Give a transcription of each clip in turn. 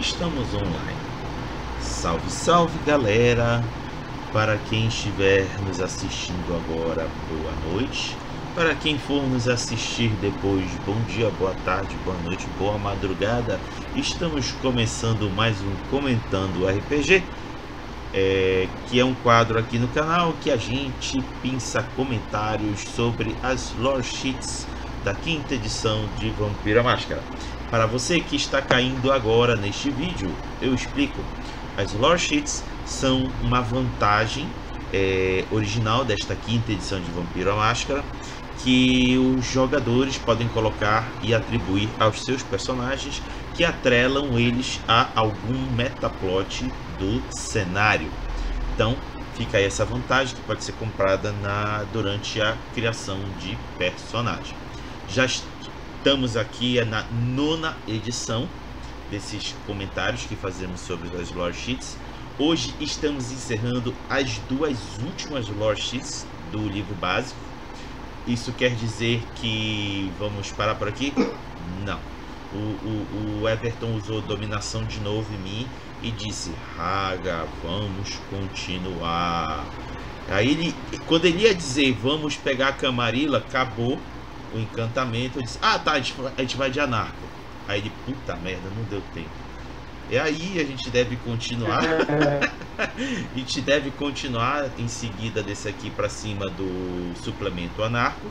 estamos online. Salve, salve galera! Para quem estiver nos assistindo agora, boa noite. Para quem for nos assistir depois, bom dia, boa tarde, boa noite, boa madrugada. Estamos começando mais um Comentando RPG, é, que é um quadro aqui no canal que a gente pinça comentários sobre as lore sheets da quinta edição de Vampira Máscara. Para você que está caindo agora neste vídeo, eu explico. As lore sheets são uma vantagem é, original desta quinta edição de Vampiro Máscara que os jogadores podem colocar e atribuir aos seus personagens que atrelam eles a algum metaplot do cenário. Então, fica aí essa vantagem que pode ser comprada na, durante a criação de personagem. Já estamos aqui na nona edição desses comentários que fazemos sobre as lore sheets. Hoje estamos encerrando as duas últimas lore sheets do livro básico. Isso quer dizer que vamos parar por aqui? Não. O, o, o Everton usou dominação de novo em mim e disse: Raga, vamos continuar. Aí ele, quando ele ia dizer vamos pegar a Camarilla, acabou o encantamento. Eu disse: Ah, tá, a gente, a gente vai de anarco. Aí ele, puta merda, não deu tempo. E aí a gente deve continuar. a gente deve continuar em seguida desse aqui para cima do suplemento anarco.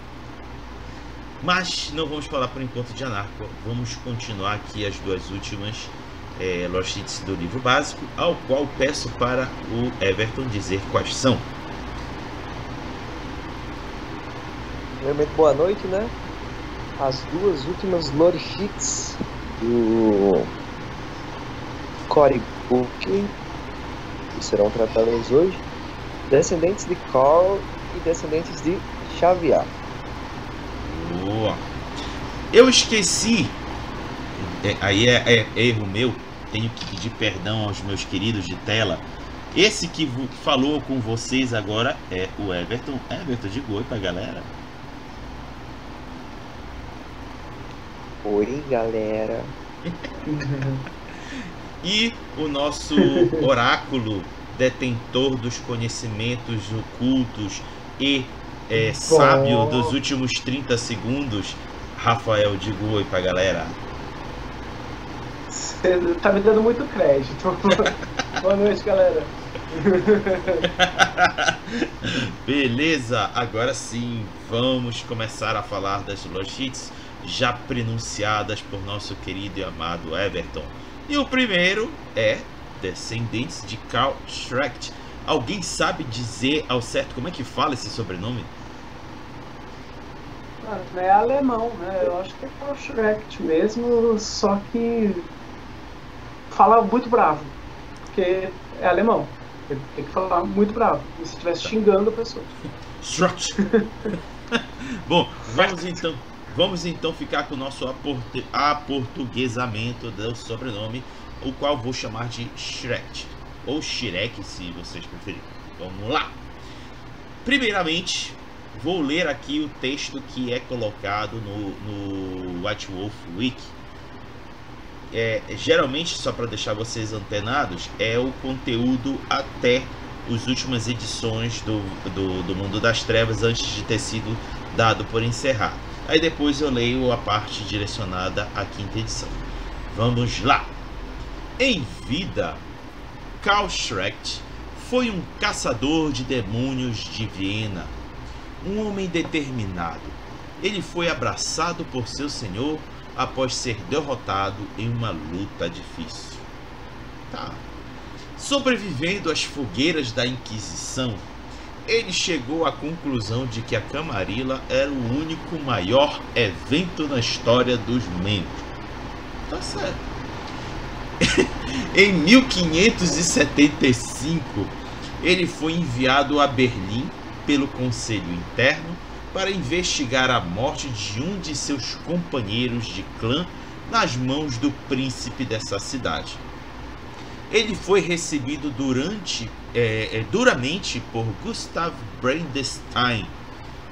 Mas não vamos falar por enquanto de anarco. Vamos continuar aqui as duas últimas é, do livro básico, ao qual peço para o Everton dizer quais são. Primeiramente, boa noite, né? As duas últimas lore sheets do Cory Book, que serão tratadas hoje, descendentes de Carl e descendentes de Xavier. Boa! Eu esqueci, é, aí é, é, é erro meu, tenho que pedir perdão aos meus queridos de tela. Esse que falou com vocês agora é o Everton. Everton, diga oi pra galera. Oi, galera. e o nosso oráculo, detentor dos conhecimentos ocultos e é, sábio dos últimos 30 segundos, Rafael, diga oi pra galera. Você tá me dando muito crédito. Boa noite, galera. Beleza, agora sim, vamos começar a falar das logites já pronunciadas por nosso querido e amado Everton. E o primeiro é Descendentes de Carl Schrecht. Alguém sabe dizer ao certo como é que fala esse sobrenome? É alemão, né? Eu acho que é Carl Schrecht mesmo, só que fala muito bravo, porque é alemão. Ele tem que falar muito bravo, como se estivesse xingando a pessoa. Schrecht. Bom, vamos então Vamos então ficar com o nosso aportuguesamento do sobrenome, o qual vou chamar de Shrek, ou Shrek se vocês preferirem. Vamos lá! Primeiramente, vou ler aqui o texto que é colocado no, no White Wolf Wiki. É, geralmente, só para deixar vocês antenados, é o conteúdo até as últimas edições do, do, do Mundo das Trevas antes de ter sido dado por encerrado. Aí depois eu leio a parte direcionada à quinta edição. Vamos lá! Em vida, Karl foi um caçador de demônios de Viena, um homem determinado. Ele foi abraçado por seu senhor após ser derrotado em uma luta difícil. Tá. Sobrevivendo às fogueiras da Inquisição, ele chegou à conclusão de que a Camarilla era o único maior evento na história dos membros. Tá certo. em 1575, ele foi enviado a Berlim pelo Conselho Interno para investigar a morte de um de seus companheiros de clã nas mãos do príncipe dessa cidade. Ele foi recebido durante é, é, duramente por Gustav Brandestein,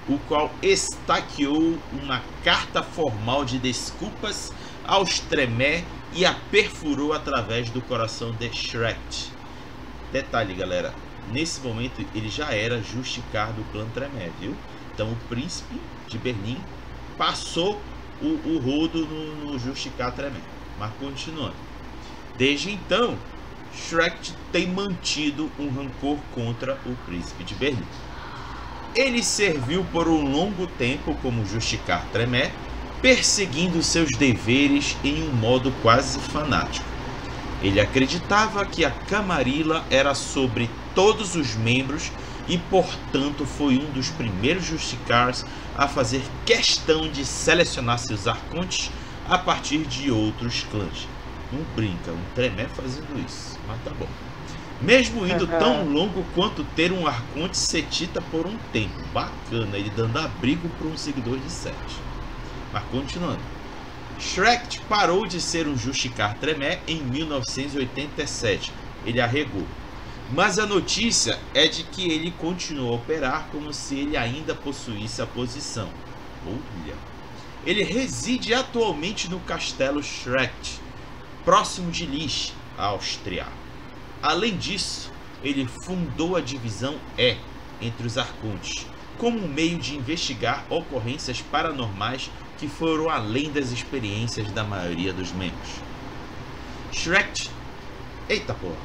o qual estaqueou uma carta formal de desculpas aos Tremé e a perfurou através do coração de Shrek. Detalhe, galera, nesse momento ele já era justicar do clã Tremé, viu? Então o príncipe de Berlim passou o, o rodo no, no justicar Tremé. Mas continuando. Desde então, Shrek tem mantido um rancor contra o príncipe de Berlim. Ele serviu por um longo tempo como Justicar Tremé, perseguindo seus deveres em um modo quase fanático. Ele acreditava que a Camarilla era sobre todos os membros e, portanto, foi um dos primeiros Justicars a fazer questão de selecionar seus arcontes a partir de outros clãs. Não brinca, um Tremé fazendo isso, mas tá bom. Mesmo indo tão longo quanto ter um arconte setita por um tempo. Bacana, ele dando abrigo para um seguidor de Sete. Mas continuando. Shrek parou de ser um Justicar Tremé em 1987. Ele arregou. Mas a notícia é de que ele continuou a operar como se ele ainda possuísse a posição. Olha. Ele reside atualmente no castelo Shrek, próximo de Lich, Áustria. Além disso, ele fundou a divisão E entre os arcontes, como um meio de investigar ocorrências paranormais que foram além das experiências da maioria dos membros. Shrek. Eita porra,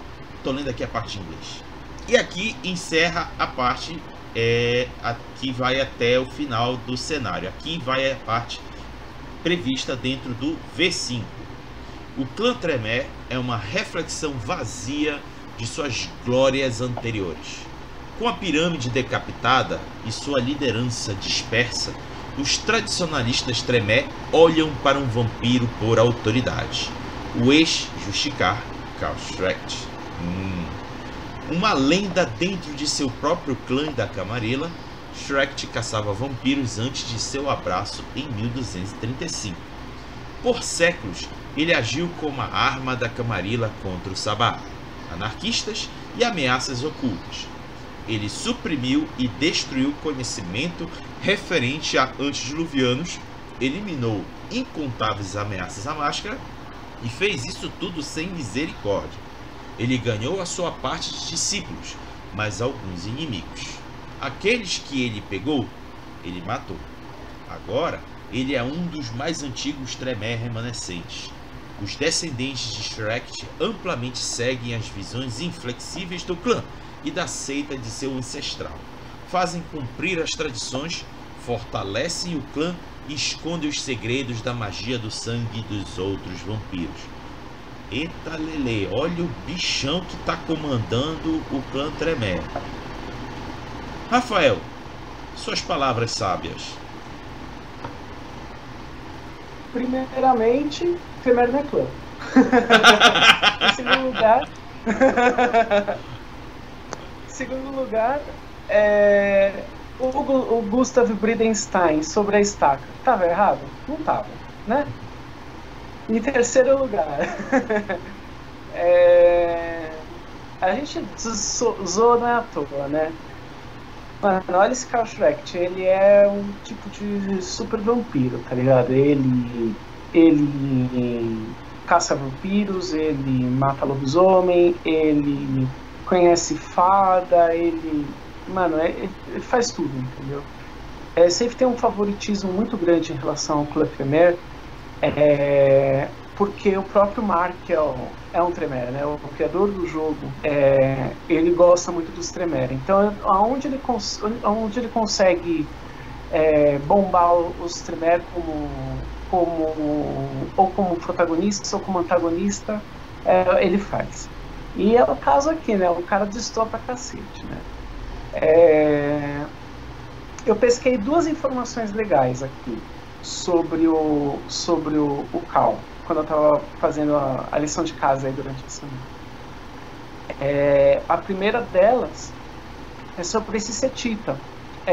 tô lendo aqui a parte em inglês. E aqui encerra a parte é, aqui vai até o final do cenário. Aqui vai a parte prevista dentro do V5. O clã Tremé é uma reflexão vazia de suas glórias anteriores. Com a pirâmide decapitada e sua liderança dispersa, os tradicionalistas Tremé olham para um vampiro por autoridade. O ex-Justicar Karl Schrecht. Hum. Uma lenda dentro de seu próprio clã da Camarilla, Schrecht caçava vampiros antes de seu abraço em 1235. Por séculos, ele agiu como a arma da Camarilla contra o Sabá, anarquistas e ameaças ocultas ele suprimiu e destruiu conhecimento referente a antediluvianos, eliminou incontáveis ameaças à máscara e fez isso tudo sem misericórdia. Ele ganhou a sua parte de discípulos, mas alguns inimigos. Aqueles que ele pegou, ele matou. Agora, ele é um dos mais antigos Tremé remanescentes. Os descendentes de Shrek amplamente seguem as visões inflexíveis do clã e da seita de seu ancestral. Fazem cumprir as tradições, fortalecem o clã e escondem os segredos da magia do sangue dos outros vampiros. Eita Lele, olha o bichão que está comandando o clã Tremé. Rafael, suas palavras sábias. Primeiramente, Tremé não é clã. em segundo lugar. segundo lugar, é, o, o Gustav Bridenstine sobre a estaca. Tava errado? Não tava, né? Em terceiro lugar, é, a gente zoou na à toa, né? Mano, olha esse Carl ele é um tipo de super vampiro, tá ligado? Ele. Ele caça vampiros, ele mata lobisomem, ele conhece fada, ele. Mano, é, ele faz tudo, entendeu? É, sempre tem um favoritismo muito grande em relação ao Clefemer, é, porque o próprio Mark é, o, é um Tremere, né? O, criador do jogo, é, ele gosta muito dos Tremere. Então, aonde ele, aonde ele consegue é, bombar os Tremere como, como, ou como protagonista ou como antagonista, é, ele faz. E é o caso aqui, né? O cara distou pra cacete, né? É... Eu pesquei duas informações legais aqui sobre o, sobre o, o Cal, quando eu estava fazendo a, a, lição de casa aí durante a semana. É, a primeira delas é sobre esse Setita.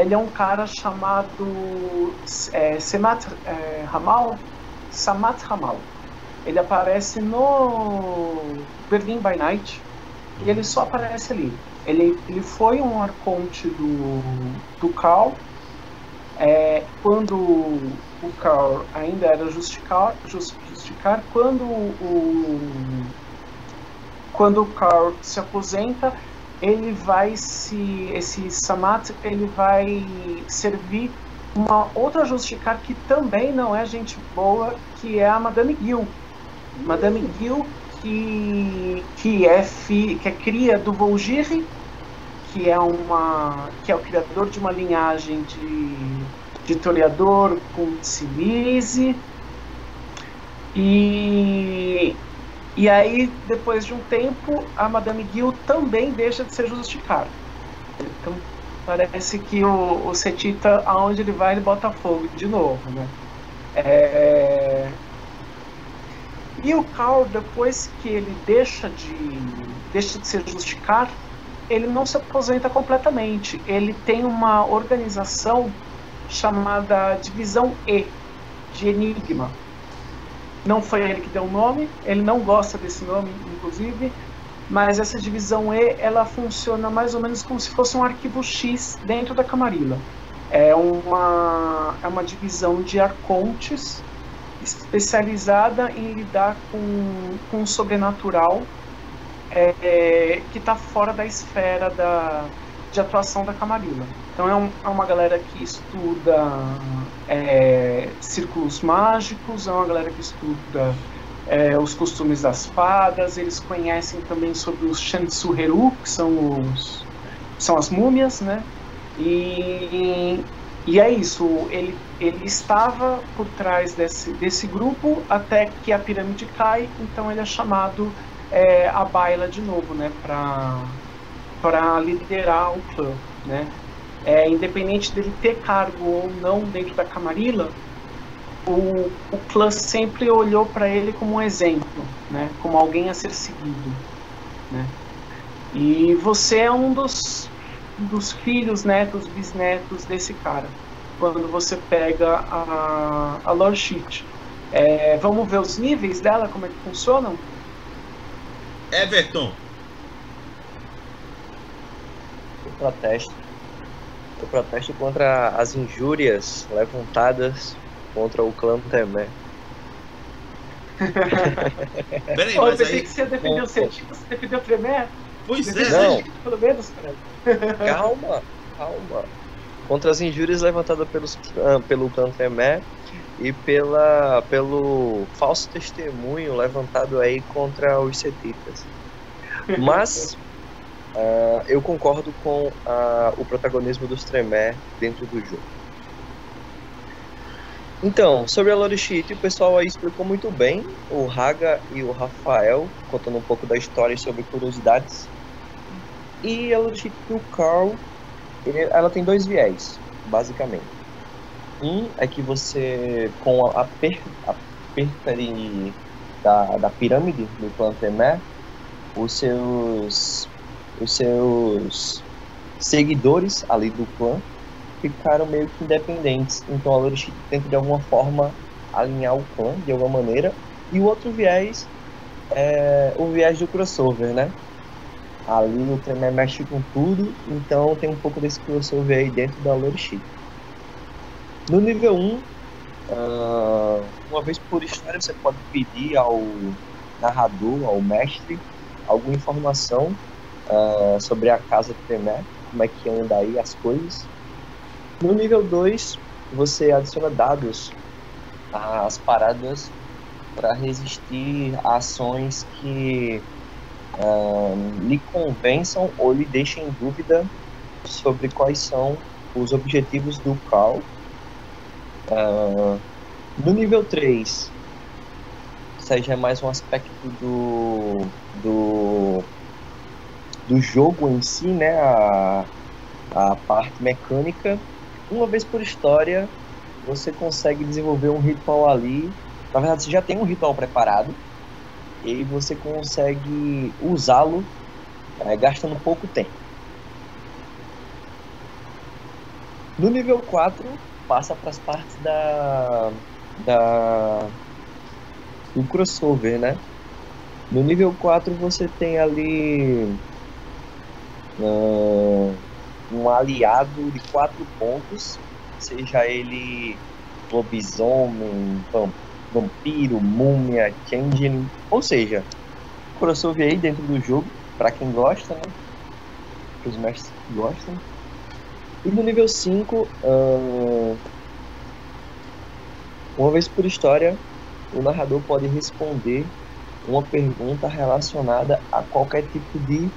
Ele é um cara chamado é, Semat é, Ramal, Samat Ramal. Ele aparece no Berlin by Night e ele só aparece ali. Ele, ele foi um arconte do, do Cal, É, quando o Carl ainda era justicar, justicar quando o quando o Carl se aposenta, ele vai se esse Samat ele vai servir uma outra justicar que também não é gente boa, que é a Madame Gil. Madame Gil que que é fi, que é cria do Volgire, que é uma que é o criador de uma linhagem de de toreador com Silise. E, e aí, depois de um tempo, a Madame Gil também deixa de ser justificada. Então, parece que o, o Setita, aonde ele vai, ele bota fogo de novo, né? É... E o Carl, depois que ele deixa de, deixa de ser justificado, ele não se aposenta completamente. Ele tem uma organização chamada Divisão E, de Enigma. Não foi ele que deu o nome, ele não gosta desse nome, inclusive, mas essa divisão E ela funciona mais ou menos como se fosse um arquivo X dentro da Camarilla. É uma, é uma divisão de arcontes especializada em lidar com, com o sobrenatural é, é, que está fora da esfera da, de atuação da Camarilla. Então é, um, é uma galera que estuda é, círculos mágicos, é uma galera que estuda é, os costumes das fadas, eles conhecem também sobre os Shansuheru, que são, os, são as múmias, né? E, e é isso, ele, ele estava por trás desse, desse grupo até que a pirâmide cai, então ele é chamado é, a baila de novo, né? Para liderar o clã, né? é, independente dele ter cargo ou não dentro da Camarilla, o, o clã sempre olhou para ele como um exemplo, né? como alguém a ser seguido. Né? E você é um dos, dos filhos, netos, bisnetos desse cara, quando você pega a, a lore sheet. É, vamos ver os níveis dela, como é que funcionam? Everton. O protesto o protesto contra as injúrias levantadas contra o clã Temé. Peraí, Pô, mas aí... que você defendeu o Cetim, você defendeu o Tremé? Pois é. Não. Pelo menos, cara. Calma, calma. Contra as injúrias levantadas pelos, pelo clã Tremé e pela, pelo falso testemunho levantado aí contra os setitas. Mas Uh, eu concordo com uh, o protagonismo dos Tremé dentro do jogo. Então, sobre a Lorishit, o pessoal aí explicou muito bem, o Raga e o Rafael, contando um pouco da história e sobre curiosidades. E a Lorishit do Carl, ele, ela tem dois viés, basicamente. Um é que você, com a, per, a da, da pirâmide do clã Tremé, os seus os seus seguidores ali do clã ficaram meio que independentes. Então a Lorishit tenta de alguma forma alinhar o clã de alguma maneira. E o outro viés é o viés do crossover, né? Ali o Tremé mexe com tudo, então tem um pouco desse crossover aí dentro da Lorishit. No nível 1, uh, ah, uma vez por história, você pode pedir ao narrador, ao mestre, alguma informação uh, sobre a casa de Tremé, como é que anda aí as coisas. No nível 2, você adiciona dados às paradas para resistir a ações que uh, lhe convençam ou lhe deixem em dúvida sobre quais são os objetivos do Cal. Uh, no nível 3, isso aí já é mais um aspecto do, do do jogo em si, né, a, a parte mecânica, uma vez por história, você consegue desenvolver um ritual ali. Na verdade, você já tem um ritual preparado e você consegue usá-lo é, gastando pouco tempo. No nível 4, passa para as partes da, da do crossover, né? No nível 4 você tem ali um aliado de quatro pontos seja ele lobisomem, vampiro, múmia, changeling, ou seja, crossover aí dentro do jogo, para quem gosta, né? Para os mestres que gostam. E no nível 5, uh, uma vez por história, o narrador pode responder uma pergunta relacionada a qualquer tipo de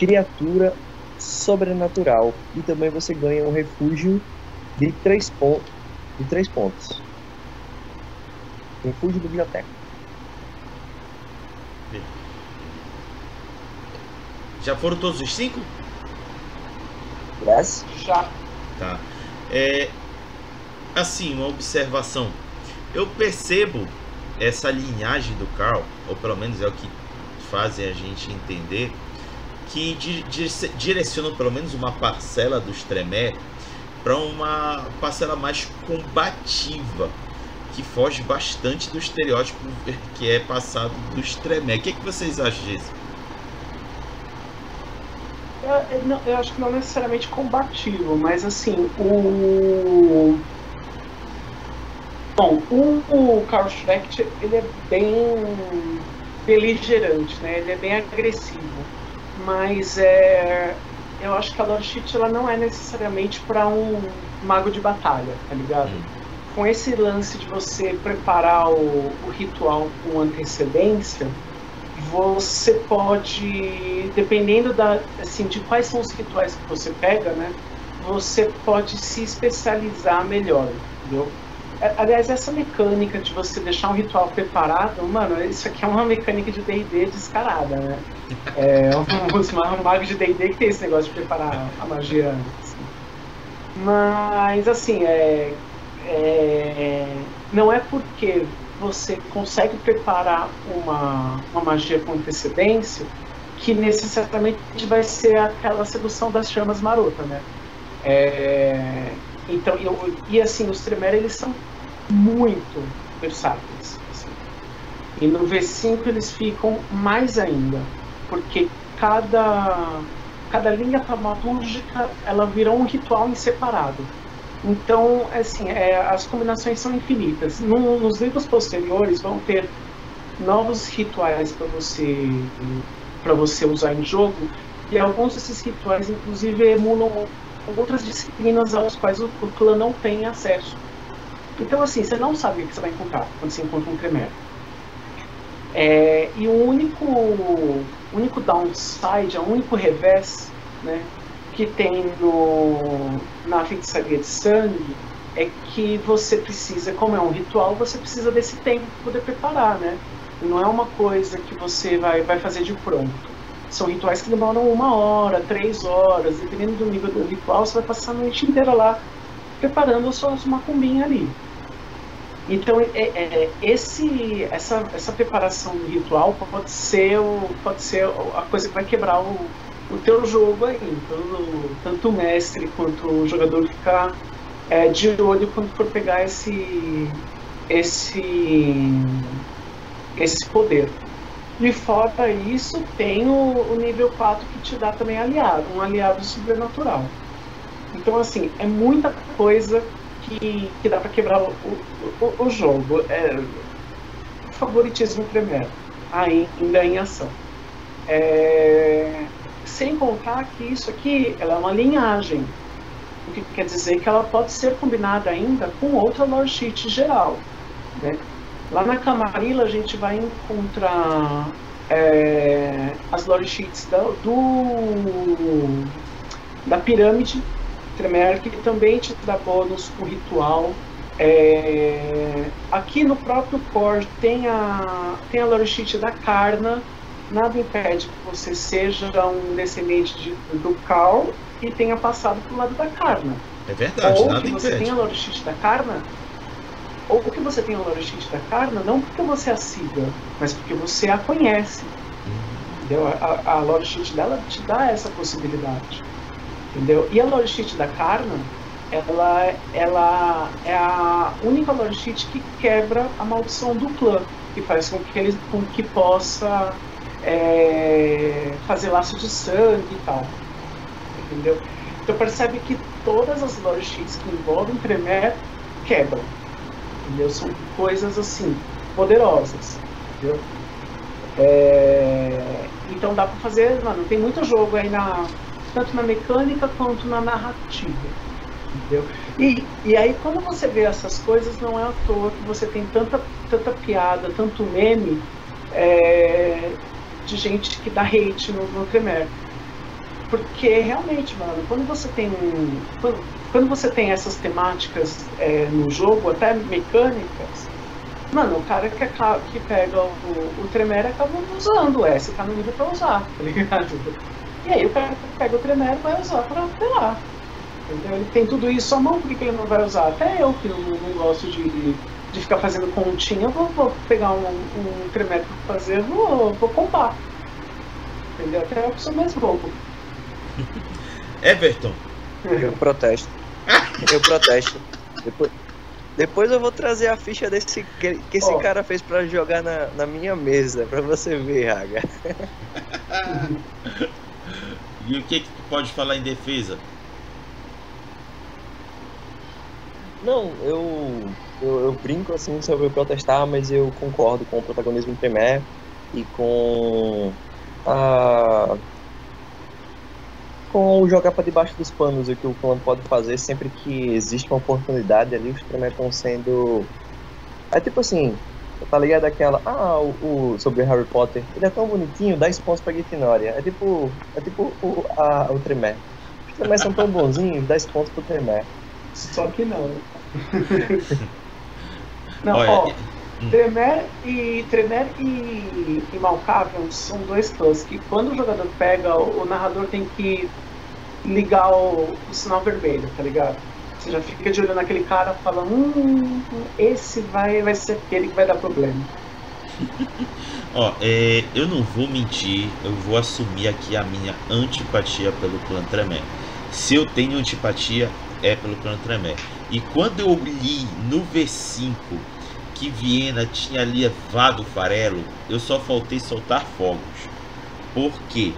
criatura sobrenatural. E também você ganha um refúgio de três, pontos, de três pontos. Refúgio biblioteca. Já foram todos os cinco? Yes. Já. Tá. É, assim, uma observação. Eu percebo essa linhagem do Carl, ou pelo menos é o que fazem a gente entender, que di direcionam pelo menos uma parcela dos Tremé para uma parcela mais combativa, que foge bastante do estereótipo que é passado dos Tremé. O que, é que vocês acham disso? Eu, eu, acho que não necessariamente combativo, mas assim, o. Bom, o, o Carl Schrecht, ele é bem beligerante, né? Ele é bem agressivo. Mas é, eu acho que a Lord Shit ela não é necessariamente para um mago de batalha, tá ligado? Hum. Com esse lance de você preparar o, o ritual com antecedência, você pode, dependendo da, assim, de quais são os rituais que você pega, né? Você pode se especializar melhor, entendeu? É, aliás, essa mecânica de você deixar um ritual preparado, mano, isso aqui é uma mecânica de D&D descarada, né? É, os magos de D&D que tem esse negócio de preparar a magia antes. Mas, assim, é, é, não é porque você consegue preparar uma, uma magia com antecedência que necessariamente vai ser aquela sedução das chamas marota, né? É, então, eu, e assim, os Tremere, eles são muito versáteis. Assim. E no V5 eles ficam mais ainda, porque cada, cada linha taumatúrgica ela vira um ritual em separado. Então, assim, é, as combinações são infinitas. No, nos livros posteriores vão ter novos rituais para você para você usar em jogo e alguns desses rituais, inclusive, emulam outras disciplinas aos quais o, o clã não tem acesso. Então, assim, você não sabe o que você vai encontrar quando você encontra um Tremere. É, e o único, único downside, o único revés né, que tem no, na feitiçaria de sangue é que você precisa, como é um ritual, você precisa desse tempo para poder preparar, né? Não é uma coisa que você vai, vai fazer de pronto. São rituais que demoram uma hora, três horas, dependendo do nível do ritual, você vai passar a noite inteira lá preparando a sua macumbinha ali. Então, é, é, esse, essa, essa preparação ritual pode ser, o, pode ser a coisa que vai quebrar o, o teu jogo aí. Então, tanto o mestre quanto o jogador ficar é, de olho quando for pegar esse, esse, esse poder. E fora isso, tem o, o nível 4 que te dá também aliado, um aliado sobrenatural. Então, assim, é muita coisa que, que dá para quebrar o, o, o, jogo. É, favoritismo primeiro, ainda em ação. É, sem contar que isso aqui ela é uma linhagem, o que quer dizer que ela pode ser combinada ainda com outra lore sheet geral. Né? Lá na Camarilla a gente vai encontrar é, as lore sheets da, do, da pirâmide Tremere, que também te dá bônus com ritual. É, aqui no próprio core tem a, tem a lore sheet da Karna, nada impede que você seja um descendente de, do Carl e tenha passado pro lado da Karna. É verdade, ou nada que impede. você tenha a lore sheet da Karna, ou que você tenha a lore sheet da Karna, não porque você a siga, mas porque você a conhece. Uhum. A, a lore sheet dela te dá essa possibilidade. Entendeu? E a lore sheet da Karna, ela, ela é a única lore sheet que quebra a maldição do clã, que faz com que ele com que possa é, fazer laço de sangue e tal. Entendeu? Então percebe que todas as lore sheets que envolvem Tremere quebram. Entendeu? São coisas assim, poderosas. Entendeu? É... Então dá pra fazer, mano, tem muito jogo aí na. Tanto na mecânica quanto na narrativa. Entendeu? E, e aí quando você vê essas coisas, não é à toa que você tem tanta, tanta piada, tanto meme é, de gente que dá hate no, no Tremere. Porque realmente, mano, quando você tem quando, quando você tem essas temáticas é, no jogo, até mecânicas, mano, o cara que, que pega o, o Tremere acaba usando é, você tá no nível pra usar, tá ligado? E aí o cara pega o Tremere vai usar pra apelar. Entendeu? Ele tem tudo isso à mão, por que ele não vai usar? Até eu que não, não gosto de, de ficar fazendo continha, vou, vou pegar um, um Tremere pra fazer, vou, vou comprar. Entendeu? Até eu que sou mais bobo. Everton. Eu protesto. Eu protesto. Depois, depois eu vou trazer a ficha desse que, que esse oh. cara fez para jogar na, na minha mesa, para você ver, Raga. e o que, que tu pode falar em defesa? Não, eu, eu, eu, brinco assim sobre protestar, mas eu concordo com o protagonismo primário e com a com jogar para debaixo dos panos o que o clã pode fazer sempre que existe uma oportunidade ali, os Tremere estão sendo. É tipo assim, tá ligado aquela. Ah, o, o, sobre Harry Potter, ele é tão bonitinho, 10 pontos pra Grifinória. É tipo. É tipo o, a, o Tremere. Os Tremere são tão bonzinhos, 10 pontos pro Tremere. Só que não. Né? não, Olha, ó. Tremere e, Tremere e, e Malkavian são dois clãs que quando o jogador pega, o, o narrador tem que ligar o, o, sinal vermelho, tá ligado? Você já fica de olho naquele cara falando, hum, esse vai, vai ser aquele que vai dar problema. Ó, é, eu não vou mentir, eu vou assumir aqui a minha antipatia pelo clã Tremere. Se eu tenho antipatia, é pelo clã Tremere. E quando eu li no V5 que Viena tinha levado o farelo, eu só faltei soltar fogos. Por quê?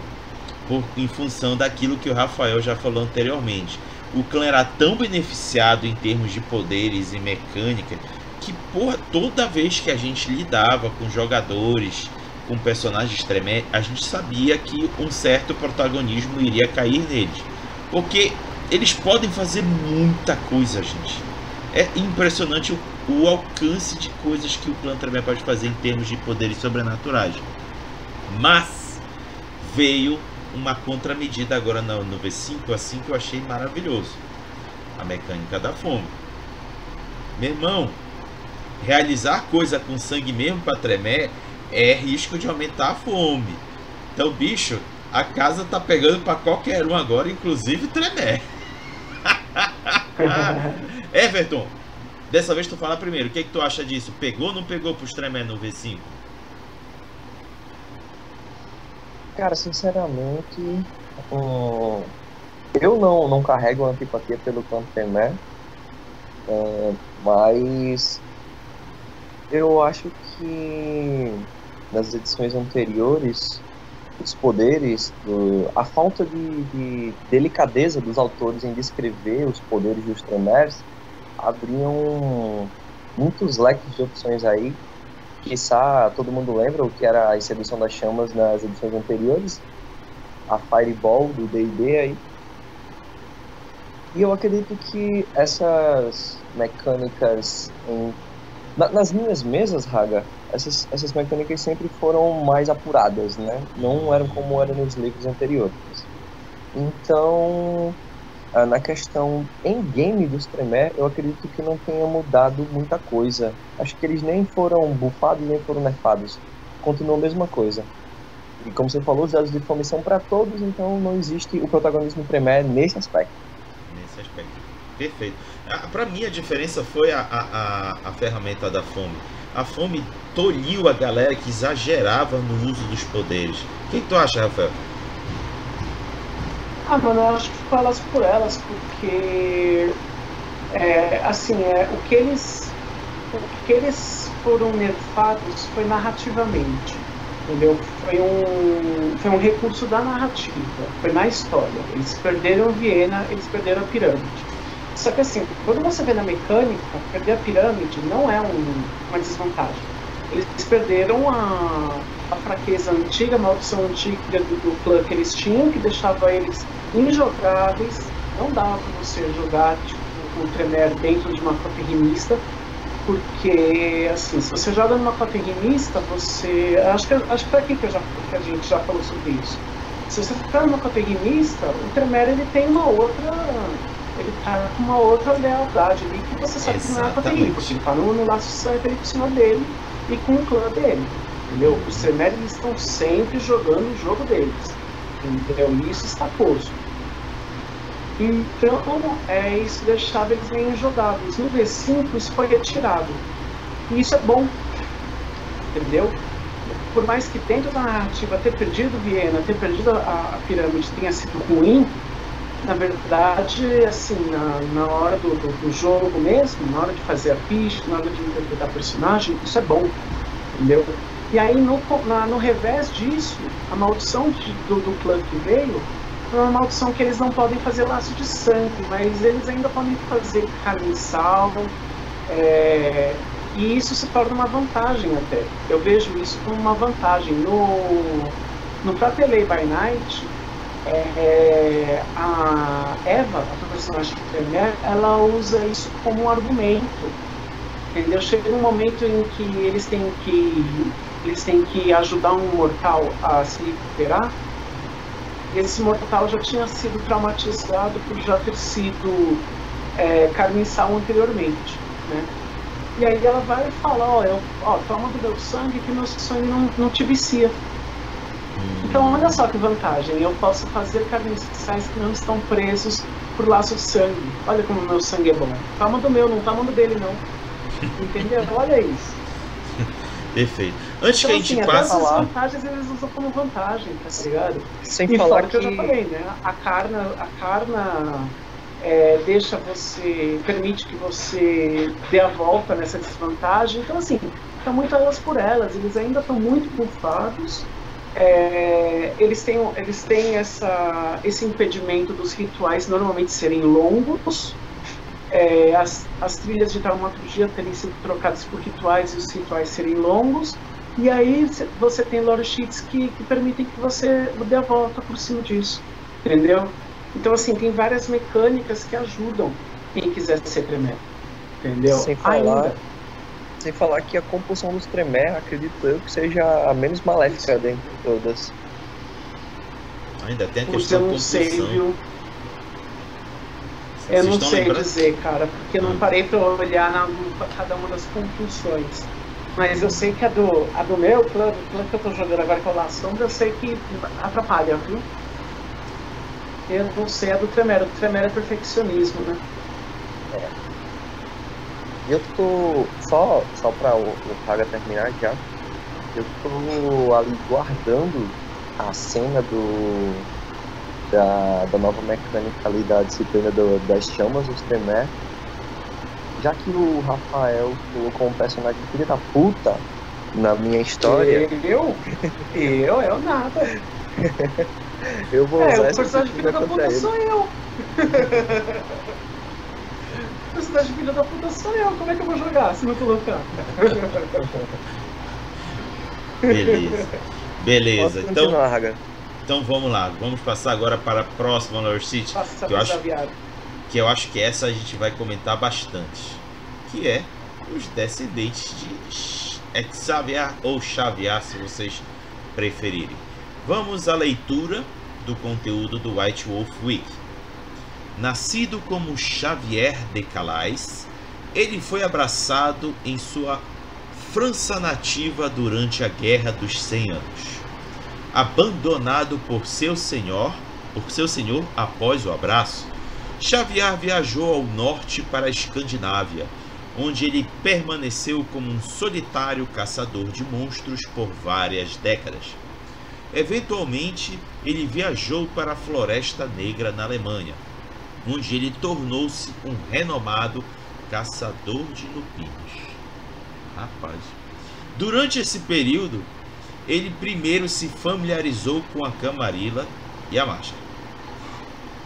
Por, em função daquilo que o Rafael já falou anteriormente. O clã era tão beneficiado em termos de poderes e mecânica que porra, toda vez que a gente lidava com jogadores, com personagens tremé, a gente sabia que um certo protagonismo iria cair neles. Porque eles podem fazer muita coisa, gente. É impressionante o o alcance de coisas que o plano também pode fazer em termos de poderes sobrenaturais. Mas veio uma contramedida agora no, no V5, assim que eu achei maravilhoso. A mecânica da fome. Meu irmão, realizar coisa com sangue mesmo para tremer é risco de aumentar a fome. Então, bicho, a casa tá pegando para qualquer um agora, inclusive tremer. Everton, Dessa vez tu fala primeiro, o que, é que tu acha disso? Pegou ou não pegou pro Tremé no V5? Cara, sinceramente, hum, eu não, não carrego antipatia pelo clã Tremé, hum, mas eu acho que nas edições anteriores os poderes, do, a falta de, de, delicadeza dos autores em descrever os poderes dos Tremers abriam muitos leques de opções aí. Quizá todo mundo lembra o que era a Sedução das Chamas nas edições anteriores, a Fireball do D&D aí. E eu acredito que essas mecânicas em... Na, nas minhas mesas, Raga, essas, essas mecânicas sempre foram mais apuradas, né? Não eram como eram nos livros anteriores. Então, ah, na questão em game dos Tremere, eu acredito que não tenha mudado muita coisa. Acho que eles nem foram bufados nem foram nerfados. Continua a mesma coisa. E como você falou, os dados de fome são para todos, então não existe o protagonismo Tremere nesse aspecto. Nesse aspecto. Perfeito. Ah, para mim a diferença foi a, a, a, ferramenta da fome. A fome tolhiu a galera que exagerava no uso dos poderes. O que, tu acha, Rafael? Ah, mano, eu acho que elas por elas, porque é, assim, é, o que eles o que eles foram nerfados foi narrativamente. Entendeu? Foi um, foi um recurso da narrativa, foi na história. Eles perderam Viena, eles perderam a pirâmide. Só que assim, quando você vê na mecânica, perder a pirâmide não é um, uma desvantagem. Eles perderam a, a fraqueza antiga, a maldição antiga do, do clã que eles tinham, que deixava eles injogáveis, não dava para você jogar tipo, o Tremere dentro de uma rimista, porque assim, se você joga numa rimista, você. Acho que, acho que foi aqui que, já, que a gente já falou sobre isso. Se você ficar numa rimista, o Tremere ele tem uma outra ele tá com uma outra lealdade ali que você sabe que não é ele tá no, laço certo ali o senhor dele e com o clã dele. Entendeu? Os Tremere estão sempre jogando o jogo deles. Entendeu? E isso está posto. Então, é, isso deixava eles meio injogáveis. No V5, isso foi retirado. E isso é bom. Entendeu? Por mais que dentro da narrativa ter perdido Viena, ter perdido a, a pirâmide tenha sido ruim, na verdade, assim, na, na hora do, do, do, jogo mesmo, na hora de fazer a ficha, na hora de interpretar personagem, isso é bom, entendeu? E aí, no, na, no revés disso, a maldição de, do, do clã que veio é uma maldição que eles não podem fazer laço de sangue, mas eles ainda podem fazer carne salva, é, e isso se torna uma vantagem até. Eu vejo isso como uma vantagem. No, no Fratelei by Night, é, a Eva, a personagem de Premier, ela usa isso como um argumento. Entendeu? Chega um momento em que eles têm que eles têm que ajudar um mortal a se recuperar. Esse mortal já tinha sido traumatizado por já ter sido é, carniçal anteriormente, né? E aí ela vai falar, ó, ó, toma do meu sangue que meu sangue não, não te vicia. Então, olha só que vantagem. Eu posso fazer carniçais que não estão presos por laço de sangue. Olha como o meu sangue é bom. Toma do meu, não toma do dele, não. Entendeu? Olha isso. Perfeito. Antes então, que a gente assim, passe. As vantagens eles usam como vantagem, tá ligado? Sem e falar que... eu já falei, né? A carna, a carna é, deixa você. permite que você dê a volta nessa desvantagem. Então, assim, tá muito elas por elas. Eles ainda estão muito bufados é, eles têm, eles têm essa, esse impedimento dos rituais normalmente serem longos, é, as, as trilhas de dramaturgia terem sido trocadas por rituais e os rituais serem longos, e aí você tem lore sheets que, que permitem que você dê a volta por cima disso, entendeu? Então, assim, tem várias mecânicas que ajudam quem quiser ser tremendo, entendeu? Sem falar, Ainda. Sem falar que a compulsão dos Tremere, acredito eu, que seja a menos maléfica dentre todas. Ainda tem a questão eu não sei, viu? Eu não sei lembrando? dizer, cara, porque eu não ah. parei pra olhar na, cada uma das compulsões. Mas eu sei que a do, a do meu plano, o plano que eu tô jogando agora com a Sombra, eu sei que atrapalha, viu? Eu não sei a do Tremere. O Tremere é perfeccionismo, né? É. Eu tô. Só, só pra o, o Paga terminar já. Eu tô ali guardando a cena do. Da, da nova mecânica ali da disciplina do, das chamas, os Tremé. Já que o Rafael colocou um personagem filho da puta na minha história. Eu? Eu? Eu nada. eu vou é, usar o personagem filho da puta sou eu. personagem filha da puta sou eu, como é que eu vou jogar se não colocar? Beleza. Beleza, então. Então vamos lá, vamos passar agora para a próxima Lord City. Que eu, acho, que eu acho que essa a gente vai comentar bastante. Que é os descendentes de Xavier ou Xavier, se vocês preferirem. Vamos à leitura do conteúdo do White Wolf Week. Nascido como Xavier de Calais, ele foi abraçado em sua França nativa durante a Guerra dos Cem Anos. Abandonado por seu senhor, por seu senhor após o abraço, Xavier viajou ao norte para a Escandinávia, onde ele permaneceu como um solitário caçador de monstros por várias décadas. Eventualmente, ele viajou para a Floresta Negra na Alemanha, onde ele tornou-se um renomado caçador de lupinos. Rapaz. Durante esse período, ele primeiro se familiarizou com a camarila e a máscara.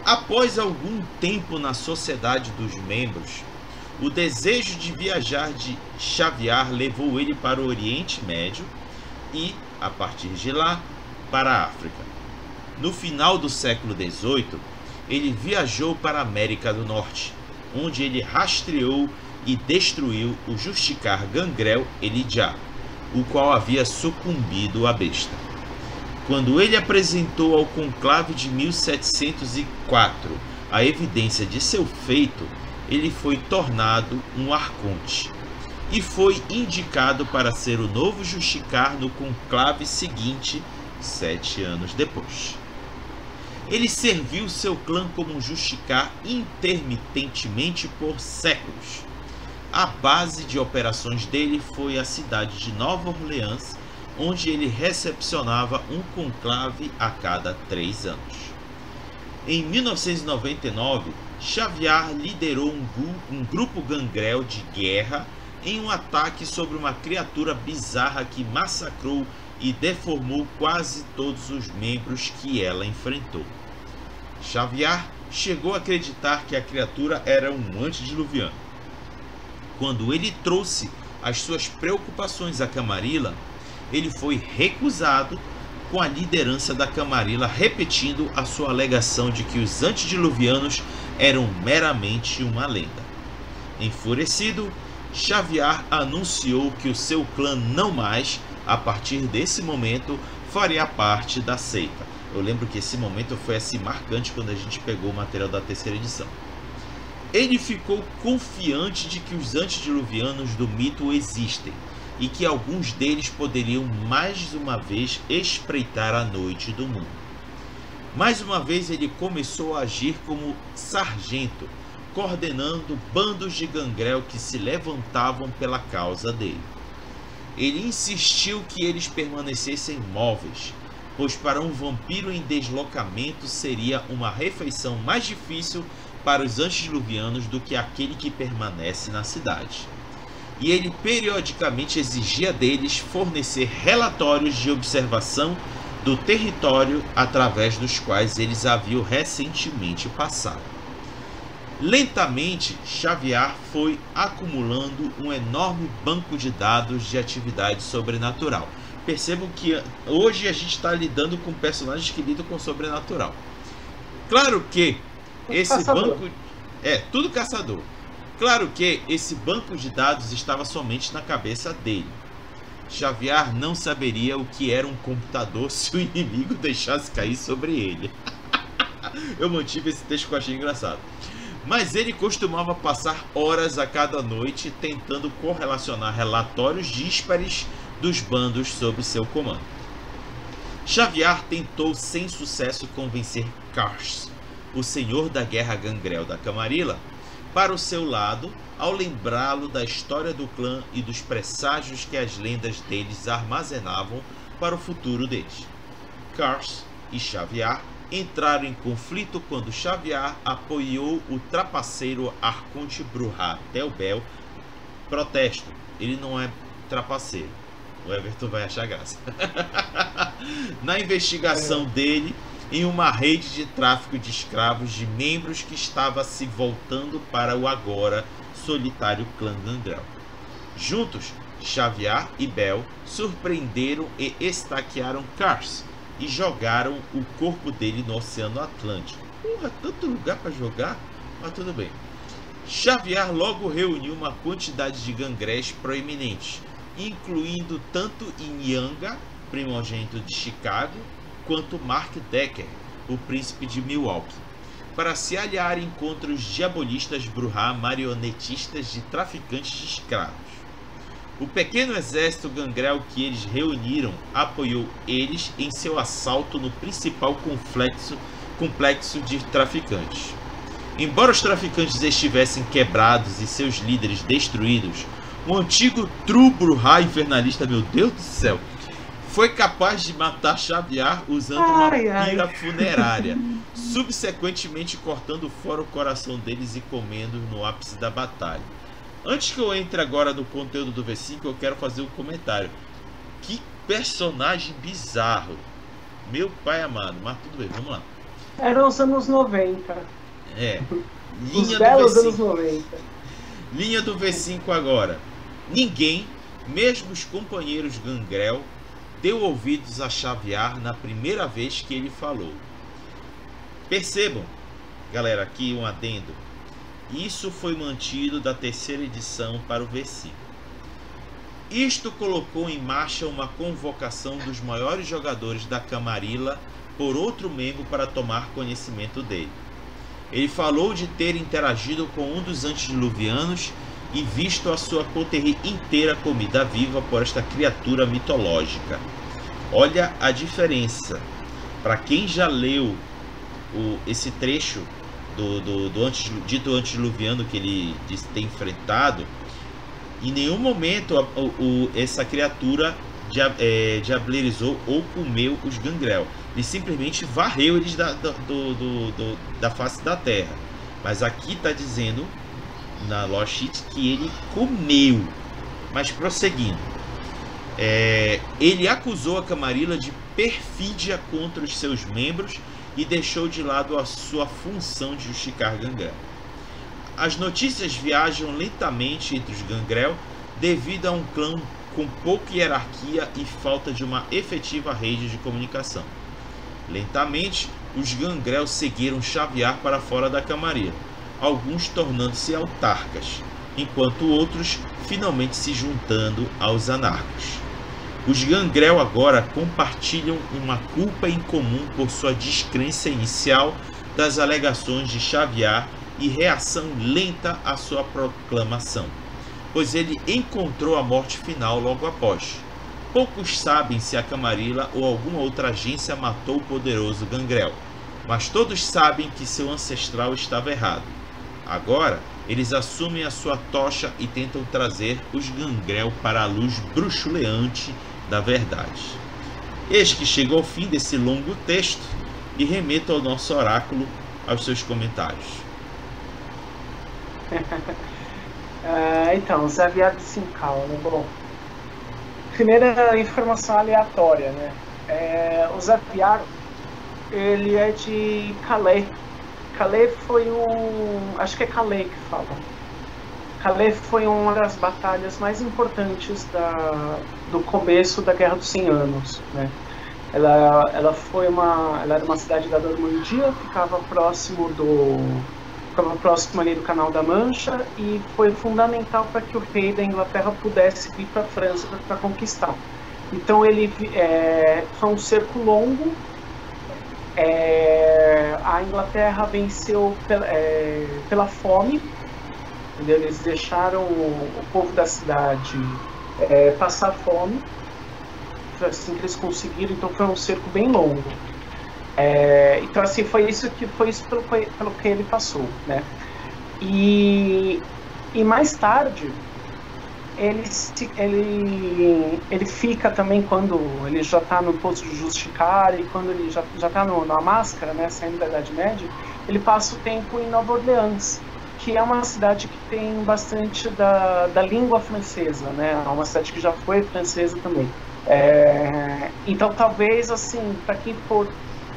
Após algum tempo na sociedade dos membros, o desejo de viajar de Xavier levou ele para o Oriente Médio e, a partir de lá, para a África. No final do século XVIII, ele viajou para a América do Norte, onde ele rastreou e destruiu o Justicar Gangrel Elijah, o qual havia sucumbido à besta. Quando ele apresentou ao conclave de 1704 a evidência de seu feito, ele foi tornado um arconte e foi indicado para ser o novo Justicar no conclave seguinte, sete anos depois. Ele serviu seu clã como Justicar intermitentemente por séculos. A base de operações dele foi a cidade de Nova Orleans, onde ele recepcionava um conclave a cada três anos. Em 1999, Xavier liderou um, um grupo gangrel de guerra em um ataque sobre uma criatura bizarra que massacrou e deformou quase todos os membros que ela enfrentou. Xavier chegou a acreditar que a criatura era um antediluviano. Quando ele trouxe as suas preocupações à Camarilla, ele foi recusado com a liderança da Camarilla repetindo a sua alegação de que os antediluvianos eram meramente uma lenda. Enfurecido, Xavier anunciou que o seu clã não mais, a partir desse momento, faria parte da seita. Eu lembro que esse momento foi assim marcante quando a gente pegou o material da terceira edição. Ele ficou confiante de que os antediluvianos do mito existem e que alguns deles poderiam mais uma vez espreitar a noite do mundo. Mais uma vez ele começou a agir como sargento, coordenando bandos de gangrel que se levantavam pela causa dele. Ele insistiu que eles permanecessem móveis, pois para um vampiro em deslocamento seria uma refeição mais difícil para os antediluvianos do que aquele que permanece na cidade. E ele periodicamente exigia deles fornecer relatórios de observação do território através dos quais eles haviam recentemente passado. Lentamente, Xavier foi acumulando um enorme banco de dados de atividade sobrenatural. Percebam que hoje a gente está lidando com personagens que lidam com sobrenatural. Claro que esse caçador. banco. É, tudo caçador. Claro que esse banco de dados estava somente na cabeça dele. Xavier não saberia o que era um computador se o inimigo deixasse cair sobre ele. eu mantive esse texto que eu achei engraçado. Mas ele costumava passar horas a cada noite tentando correlacionar relatórios díspares dos bandos sob seu comando. Xavier tentou sem sucesso convencer Kars, o senhor da guerra gangrel da Camarilla, para o seu lado ao lembrá-lo da história do clã e dos presságios que as lendas deles armazenavam para o futuro deles. Kars e Xavier entraram em conflito quando Xavier apoiou o trapaceiro Arconte Bruhá Telbel. Protesto, ele não é trapaceiro. O Everton vai achar graça. Na investigação dele, em uma rede de tráfico de escravos de membros que estava se voltando para o agora solitário clã Gangrel. Juntos, Xavier e Bel surpreenderam e estaquearam Kars e jogaram o corpo dele no Oceano Atlântico. Porra, tanto lugar para jogar? Mas tudo bem. Xavier logo reuniu uma quantidade de gangrés proeminentes, incluindo tanto Inyanga, primogênito de Chicago, quanto Mark Decker, o príncipe de Milwaukee, para se aliarem contra os diabolistas Bruhá marionetistas de traficantes de escravos. O pequeno exército gangrel que eles reuniram apoiou eles em seu assalto no principal complexo, complexo de traficantes. Embora os traficantes estivessem quebrados e seus líderes destruídos, o antigo Trubruhá infernalista, meu Deus do céu, foi capaz de matar Xavier usando ai, uma pira ai. funerária, subsequentemente cortando fora o coração deles e comendo no ápice da batalha. Antes que eu entre agora no conteúdo do V5, eu quero fazer um comentário. Que personagem bizarro. Meu pai amado, mas tudo bem, vamos lá. Eram os anos 90. É. Os Linha do belos anos V5. 90. Linha do V5 agora. Ninguém, mesmo os companheiros Gangrel, deu ouvidos a Xaviar na primeira vez que ele falou. Percebam, galera, aqui um adendo. Isso foi mantido da terceira edição para o V5. Isto colocou em marcha uma convocação dos maiores jogadores da Camarilla por outro membro para tomar conhecimento dele. Ele falou de ter interagido com um dos antediluvianos e visto a sua coterie inteira comida viva por esta criatura mitológica. Olha a diferença. Para quem já leu o- esse trecho do, do, do antedilu- dito antediluviano que ele diz ter enfrentado, em nenhum momento a- o, essa criatura é, diablerizou ou comeu os gangrel. Ele simplesmente varreu eles da, do- do- da face da terra. Mas aqui está dizendo na Lost Sheet que ele comeu. Mas prosseguindo. É, ele acusou a Camarilla de perfídia contra os seus membros e deixou de lado a sua função de justificar Gangrel. As notícias viajam lentamente entre os Gangrel devido a um clã com pouca hierarquia e falta de uma efetiva rede de comunicação. Lentamente, os Gangrel seguiram Xaviar para fora da Camarilla, alguns tornando-se autarcas, enquanto outros finalmente se juntando aos anarcos. Os Gangrel agora compartilham uma culpa em comum por sua descrença inicial das alegações de Xavier e reação lenta à sua proclamação, pois ele encontrou a morte final logo após. Poucos sabem se a Camarilla ou alguma outra agência matou o poderoso Gangrel, mas todos sabem que seu ancestral estava errado. Agora, eles assumem a sua tocha e tentam trazer os Gangrel para a luz bruxuleante da verdade. Eis que chega ao fim desse longo texto e remeto ao nosso oráculo aos seus comentários. Ah, então, Xavier de Sincal, né? Bom, primeira informação aleatória, né? É, o Xavier, ele é de Calais. Calais foi um... acho que é Calais que fala. Calais foi uma das batalhas mais importantes da, do começo da Guerra dos 100 Anos, né? Ela, ela foi uma, ela era uma cidade da Normandia, ficava próximo do, ficava próximo ali do Canal da Mancha e foi fundamental para que o rei da Inglaterra pudesse vir para a França para conquistar. Então ele é, foi um cerco longo. É, a Inglaterra venceu pela, é, pela fome. entendeu? Eles deixaram o, o povo da cidade é, passar fome. Foi assim que eles conseguiram. Então foi um cerco bem longo. É, então assim foi isso que foi isso pelo, pelo que ele passou, né? E, e mais tarde ele, ele ele fica também quando ele já está no posto de justicar e quando ele já está na máscara, né, saindo da Idade Média, ele passa o tempo em Nova Orleans, que é uma cidade que tem bastante da, da língua francesa, né? É uma cidade que já foi francesa também. É, então talvez assim para quem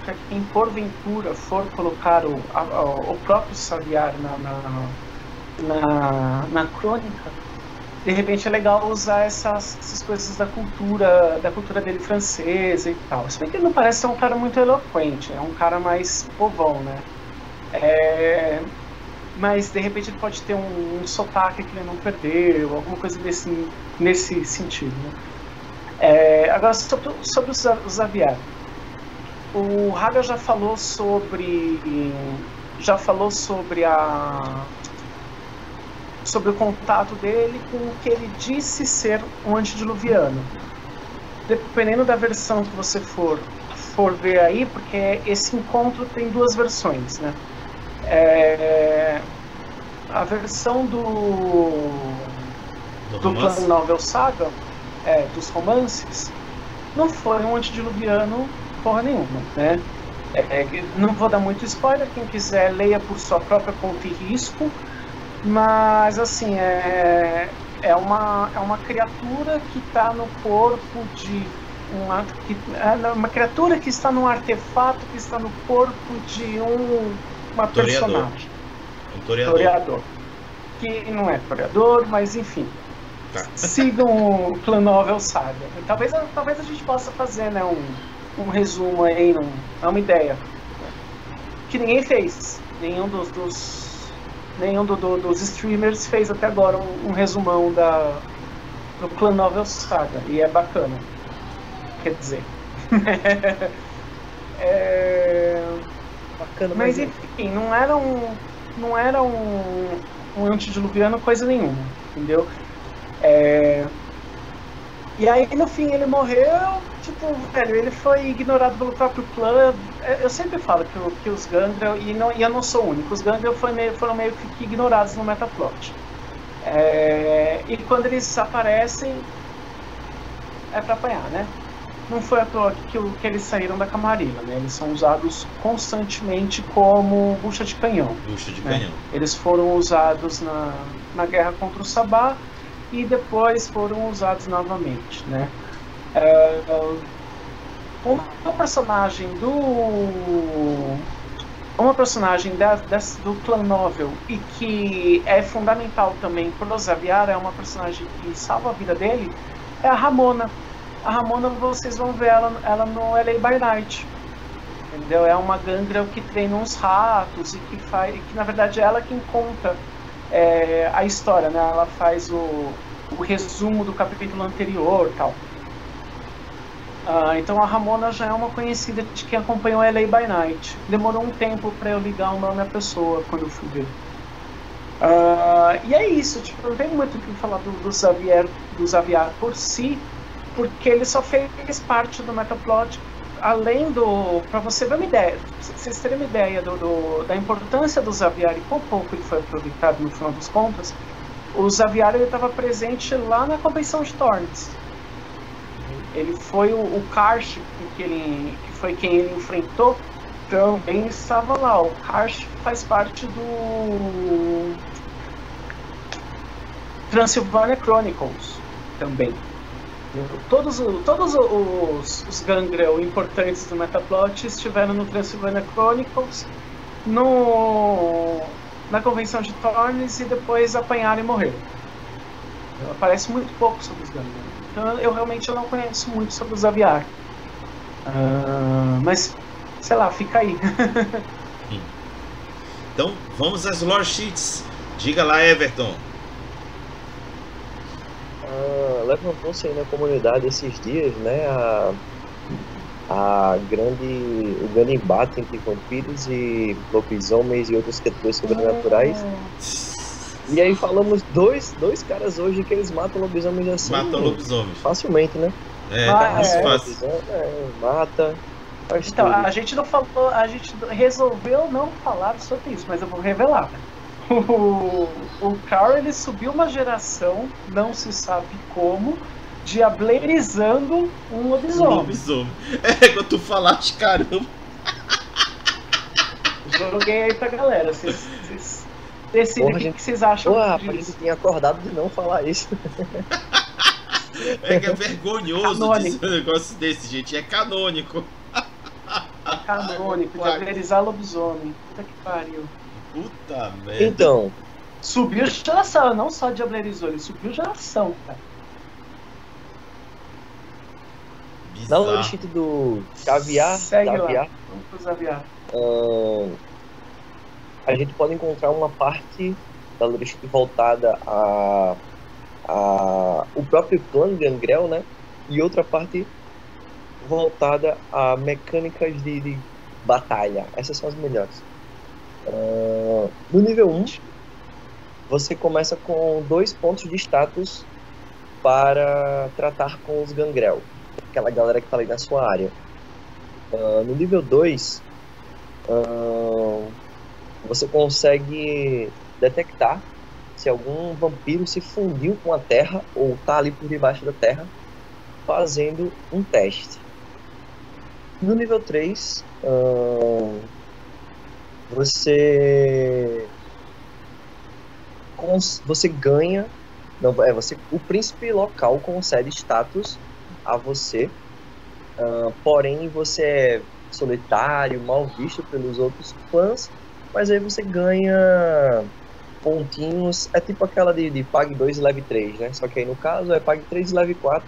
para quem porventura for colocar o, a- o próprio Xavier na, na, na, na crônica, de repente é legal usar essas, essas coisas da cultura da cultura dele francesa e tal. Se bem que ele não parece ser um cara muito eloquente, é um cara mais povão, né? É, mas de repente ele pode ter um, um sotaque que ele não perdeu, alguma coisa desse, nesse sentido. Né? É, agora sobre, sobre o Xavier. O Haga já falou sobre já falou sobre a sobre o contato dele com o que ele disse ser um antediluviano. Dependendo da versão que você for for ver aí, porque esse encontro tem duas versões, né? É, a versão do Do do romance? Novel Saga, é, dos romances, não foi um antediluviano porra nenhuma, né? É, é, não vou dar muito spoiler, quem quiser leia por sua própria conta e risco, mas assim, é, é, uma, é uma criatura que está no corpo de um ato que é uma criatura que está num artefato que está no corpo de um uma Toreador. personagem, Um toreador. toreador, que não é toreador, mas enfim. Tá. Sigam o Clan Novel Saga. Talvez, talvez a gente possa fazer né, um, um resumo aí, um, é uma ideia. Que ninguém fez. Nenhum dos, dos nenhum do- do- dos streamers fez até agora um, um resumão da, do Clan Novel Saga. E é bacana. Quer dizer. é... Bacana, Mas mas enfim, não era um. Não era um, um antediluviano coisa nenhuma, entendeu? É, E aí no fim ele morreu, tipo, velho, ele foi ignorado pelo próprio clã. Eu sempre falo que, o- que os Gangrel, e, não, e eu não sou o único, os Gangrel foi meio- foram meio que, que ignorados no Metaplot. É, E quando eles aparecem, é pra apanhar, né? Não foi à toa que, o- que eles saíram da Camarilla, né? Eles são usados constantemente como bucha de canhão. Bucha de né? canhão. Eles foram usados na, na guerra contra o Sabá e depois foram usados novamente, né? É, uma personagem do uma personagem da, dessa- do clã Novel e que é fundamental também para o Xavier, é uma personagem que salva a vida dele, é a Ramona. A Ramona, vocês vão ver ela, ela no LA by Night. Entendeu? É uma gangrel que treina uns ratos e que faz. que na verdade é ela que conta é, a história, né? Ela faz o, o resumo do capítulo anterior tal. Ah, então a Ramona já é uma conhecida de quem acompanhou LA by Night. Demorou um tempo para eu ligar o nome à pessoa quando eu fui ver. Ah, e é isso, tipo, não tem muito o que falar do, do Xavier, do Xavier por si, porque ele só fez parte do Metaplot, além do. para você ver uma ideia, vocês terem uma ideia do, do- da importância do Xavier e quão pouco ele foi aproveitado no final das contas, o Xavier estava presente lá na convenção de Torrents. Ele foi o, o Karsh que, ele, que foi quem ele enfrentou, também estava lá. O Karsh faz parte do Transylvania Chronicles também. Todos, todos os, os Gangrel importantes do Metaplot estiveram no Transylvania Chronicles, no, na convenção de Thorns e depois apanharam e morreram. Aparece muito pouco sobre os Gangrel. Então eu realmente eu não conheço muito sobre os Aviar. Ah, mas, sei lá, fica aí. Então, vamos às lore sheets. Diga lá, Everton. Ah, levantou-se aí na comunidade esses dias, né, a, a grande, o grande embate entre vampiros e lobisomens e outras criaturas sobrenaturais. E aí falamos dois, dois caras hoje que eles matam lobisomens assim. Matam lobisomens. Facilmente, né? É, Ah, mais é. fácil. É, mata. Faz Então, tudo. a gente não falou, a gente resolveu não falar sobre isso, mas eu vou revelar. O, o Carl ele subiu uma geração, não se sabe como, diablerizando um lobisomem. Lobisomem. É, quando tu falaste, caramba. Joguei aí pra galera. Vocês, Porra, o que, gente. que vocês acham Pô, rapaz, a disso. gente tinha acordado de não falar isso. É que é vergonhoso Canônico. dizer um negócio desse, gente. É canônico. É canônico, diablerizar lobisomem. Puta que pariu. Puta merda. Então, Subiu geração, não só diablerizou, ele subiu geração, cara. Bizarro. lore sheet do caviar, Segue lá. caviar Vamos pros aviar. ahn, a gente pode encontrar uma parte da sheet voltada a, a o próprio clã Gangrel, né? E outra parte voltada a mecânicas de, de batalha. Essas são as melhores. Ahn, no nível 1, você começa com dois pontos de status para tratar com os Gangrel aquela galera que tá ali na sua área. Ah, no nível 2, ah, você consegue detectar se algum vampiro se fundiu com a terra ou tá ali por debaixo da terra, fazendo um teste. No nível 3, você cons- você ganha não, é você o príncipe local concede status a você Uh, porém, você é solitário, mal visto pelos outros clãs, mas aí você ganha pontinhos. É tipo aquela de, de Pag 2 e Leve 3, né? Só que aí no caso é Pag 3 e Leve 4.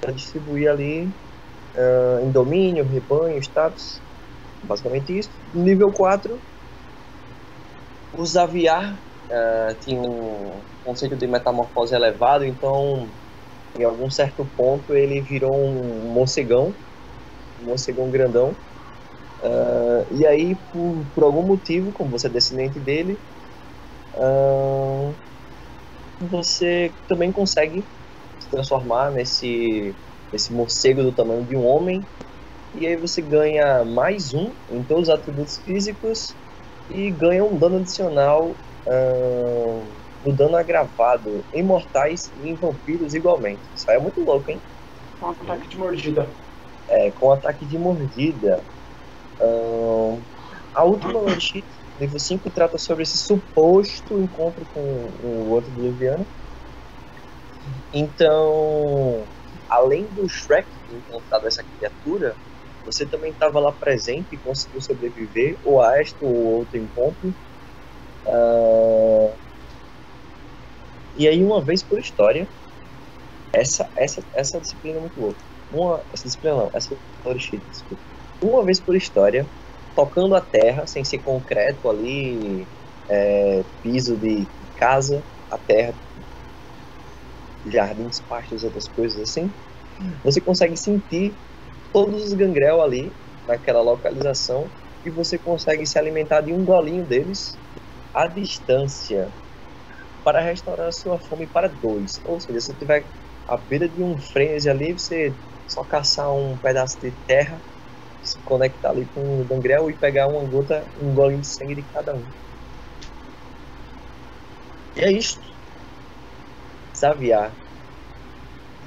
Pra distribuir ali uh, em domínio, rebanho, status. Basicamente isso. Nível 4, o Xaviar uh, tinha um conceito de metamorfose elevado, então em algum certo ponto ele virou um morcegão, um morcegão grandão. Uh, e aí, por, por algum motivo, como você é descendente dele, uh, você também consegue se transformar nesse, nesse morcego do tamanho de um homem. E aí você ganha mais um em todos os atributos físicos e ganha um dano adicional uh, no dano agravado em mortais e em vampiros igualmente. Isso aí é muito louco, hein? Com ataque de mordida. É, com ataque de mordida. Uh, a última sheet, nível 5, trata sobre esse suposto encontro com o outro Boliviano. Então, além do Shrek encontrado essa criatura, você também estava lá presente e conseguiu sobreviver, ou a esta ou outro encontro. Uh, e aí, uma vez por história, essa, essa, essa disciplina é muito louca. Uma, essa disciplina não, essa desculpa. Uma vez por história, tocando a terra, sem ser concreto ali, é, piso de casa, a terra, jardins, pastos, outras coisas assim, você consegue sentir todos os gangrel ali, naquela localização, e você consegue se alimentar de um golinho deles à distância para restaurar a sua fome para dois. Ou seja, se tiver a beira de um frenesi ali, você só caçar um pedaço de terra, se conectar ali com o gangrel e pegar uma gota, um golinho de sangue de cada um. E é isto. Xaviar.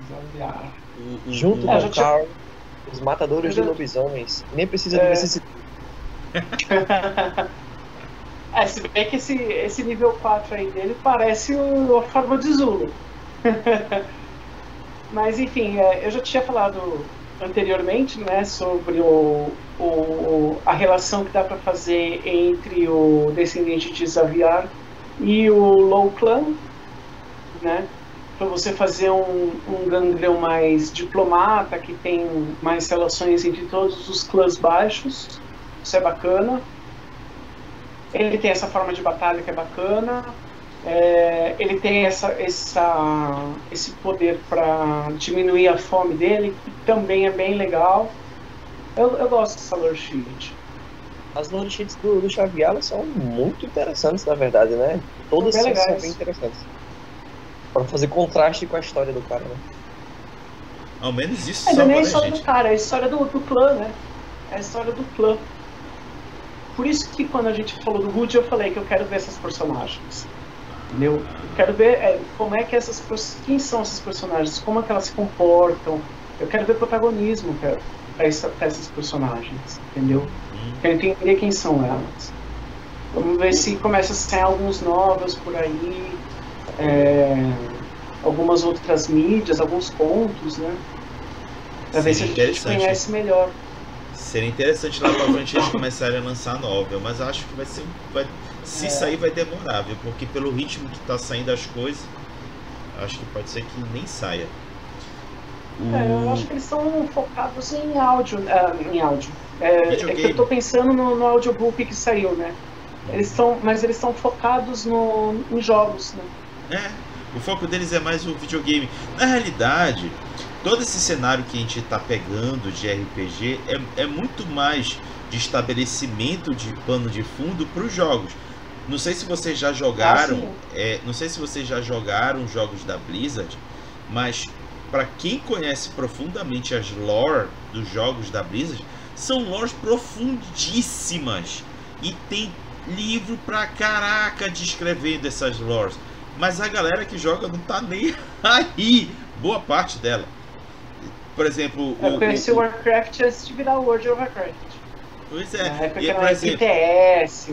Xaviar. Junto é, com o Carl, os matadores de lobisomens. Nem precisa é... de vicissitude. é, se bem que esse, esse nível 4 aí dele parece o, a forma de Zulu. Mas enfim, é, eu já tinha falado anteriormente né, sobre o, o, a relação que dá para fazer entre o descendente de Xaviar e o Low Clan, né? para você fazer um, um gangrel mais diplomata, que tem mais relações entre todos os clãs baixos. Isso é bacana. Ele tem essa forma de batalha que é bacana. É, ele tem essa, essa, esse poder para diminuir a fome dele, que também é bem legal. Eu, eu gosto dessa lore sheet. As lore sheets do, do Xavier são muito interessantes, na verdade, né? Todas são, são bem interessantes para fazer contraste com a história do cara, né? Ao menos isso é, não é a história gente. do cara, é a história do, do clã, né? É a história do clã. Por isso que quando a gente falou do Rude, eu falei que eu quero ver essas personagens. Entendeu? Eu quero ver é, como é que essas quem são esses personagens, como é que elas se comportam. Eu quero ver protagonismo para essa, essas personagens, entendeu? Hum. Quero entender quem são elas. Vamos ver se começa a sair alguns novos por aí é, algumas outras mídias, alguns contos, né? Pra ver se a gente conhece melhor. Seria interessante lá pra frente eles começarem a lançar novel, mas acho que vai ser. Vai, se é. sair vai demorar, viu? Porque pelo ritmo que tá saindo as coisas, acho que pode ser que nem saia. O... É, eu acho que eles estão focados em áudio. Uh, em áudio. É, é, que eu tô pensando no, no audiobook que saiu, né? Eles estão, mas eles estão focados no, em jogos, né? É, o foco deles é mais o videogame. Na realidade, todo esse cenário que a gente está pegando de RPG é, é muito mais de estabelecimento de pano de fundo para os jogos. Não sei se vocês já jogaram, ah, é, não sei se vocês já jogaram jogos da Blizzard, mas para quem conhece profundamente as lore dos jogos da Blizzard, são lores profundíssimas e tem livro pra caraca descrevendo essas lores. Mas a galera que joga não tá nem aí. Boa parte dela. Por exemplo. Eu conheci o, Warcraft antes de virar o World of Warcraft. Pois é. Na época e, por exemplo, TS.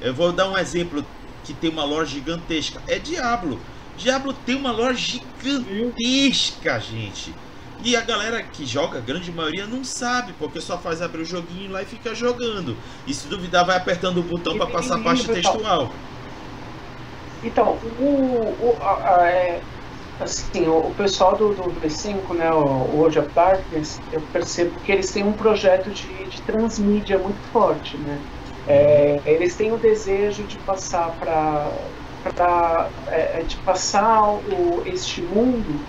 Eu vou dar um exemplo que tem uma loja gigantesca. É Diablo. Diablo tem uma loja gigantesca, gente. E a galera que joga, a grande maioria, não sabe, porque só faz abrir o joguinho lá e fica jogando. E se duvidar, vai apertando o botão para passar a parte textual. Então, o, o a, a, é, assim, o, o, pessoal do, do V5, né, o World of Darkness, eu percebo que eles têm um projeto de, de transmídia muito forte, né? É, eles têm o desejo de passar para é, é, de passar o, este mundo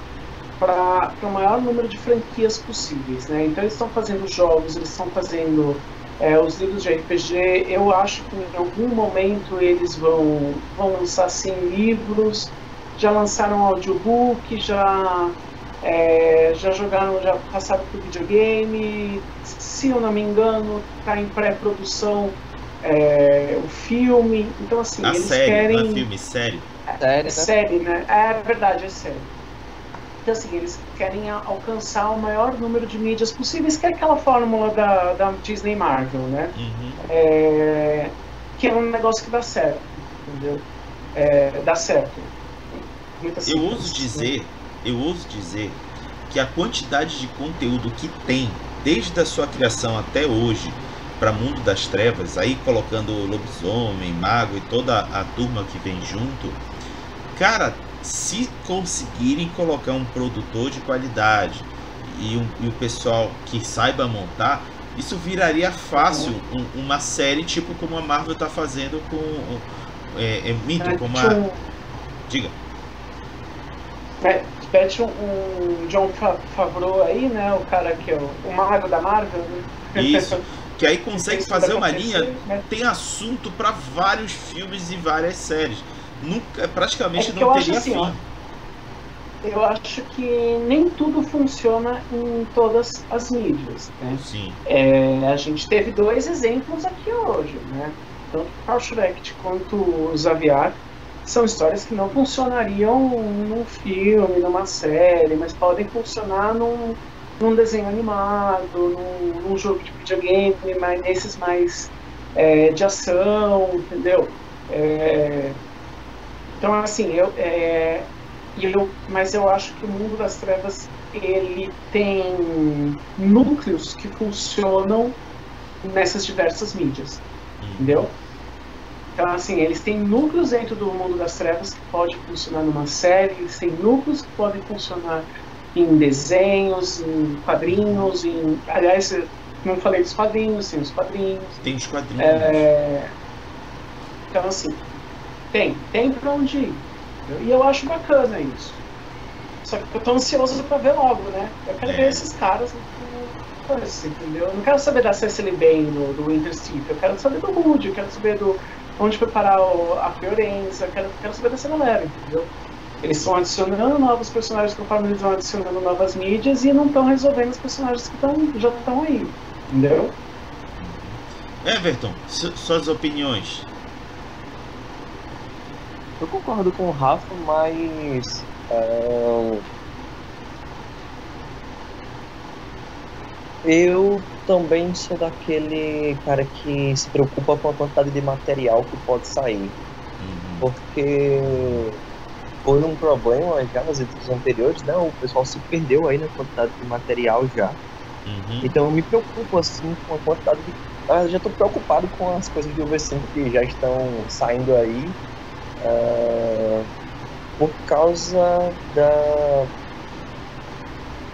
para o maior número de franquias possíveis, né? Então eles estão fazendo jogos, eles estão fazendo é, os livros de RPG. Eu acho que em algum momento eles vão vão lançar sim livros. Já lançaram audiobook, já é, já jogaram, já passaram por videogame. Se eu não me engano, está em pré-produção é, o filme. Então assim, A eles série, querem. Não é filme, série. Série, É né? série, né? É verdade, é série. Então, assim, eles querem alcançar o maior número de mídias possíveis, que é aquela fórmula da, da Disney Marvel, né? Uhum. É, que é um negócio que dá certo, entendeu? É, dá certo. Muito Eu simples, ouso né? dizer, eu ouso dizer que a quantidade de conteúdo que tem desde a sua criação até hoje para Mundo das Trevas, aí colocando lobisomem, mago e toda a turma que vem junto, cara, se conseguirem colocar um produtor de qualidade e, um- e o pessoal que saiba montar, isso viraria fácil um- uma série tipo como a Marvel tá fazendo com é, é, minto, como a diga Pede um, John Fa- Favreau aí, né? O cara que é o, o mago da Marvel, né? Isso. Que aí consegue fazer uma linha, tem assunto para vários filmes e várias séries. Nunca, praticamente É não teria assim, fim. Eu acho que nem tudo funciona em todas as mídias. Né? Sim. É, a gente teve dois exemplos aqui hoje, né? Tanto o Schrecht quanto o Xavier são histórias que não funcionariam num filme, numa série, mas podem funcionar num, num desenho animado, num, num jogo de videogame, mas nesses mais é, de ação, entendeu? É, então, assim, eu, é, eu, mas eu acho que o mundo das trevas ele tem núcleos que funcionam nessas diversas mídias, Hum. entendeu? Então, assim, eles têm núcleos dentro do mundo das trevas que pode funcionar numa série, eles têm núcleos que podem funcionar em desenhos, em quadrinhos, em. Aliás, não falei dos quadrinhos, tem os quadrinhos. Tem os quadrinhos. É, Então, assim, tem, tem pra onde ir. E eu acho bacana isso. Só que eu tô ansioso pra ver logo, né? Eu quero É. ver esses caras coisa, entendeu? Eu não quero saber da Cecily Bane no, do Winter Sleep, eu quero saber do Woody, eu quero saber do onde preparar o, a Fiorenza, eu quero, quero saber dessa galera, entendeu? Eles estão adicionando novos personagens conforme eles vão adicionando novas mídias e não estão resolvendo os personagens que tão, já estão aí, entendeu? Everton, su- suas opiniões. Eu concordo com o Rafa, mas. ah, eu também sou daquele cara que se preocupa com a quantidade de material que pode sair. Uhum. Porque foi um problema já nas edições anteriores, né? O pessoal se perdeu aí na quantidade de material já. Uhum. Então eu me preocupo assim com a quantidade de. Ah, já estou preocupado com as coisas do V5 que já estão saindo aí. ah, por causa da.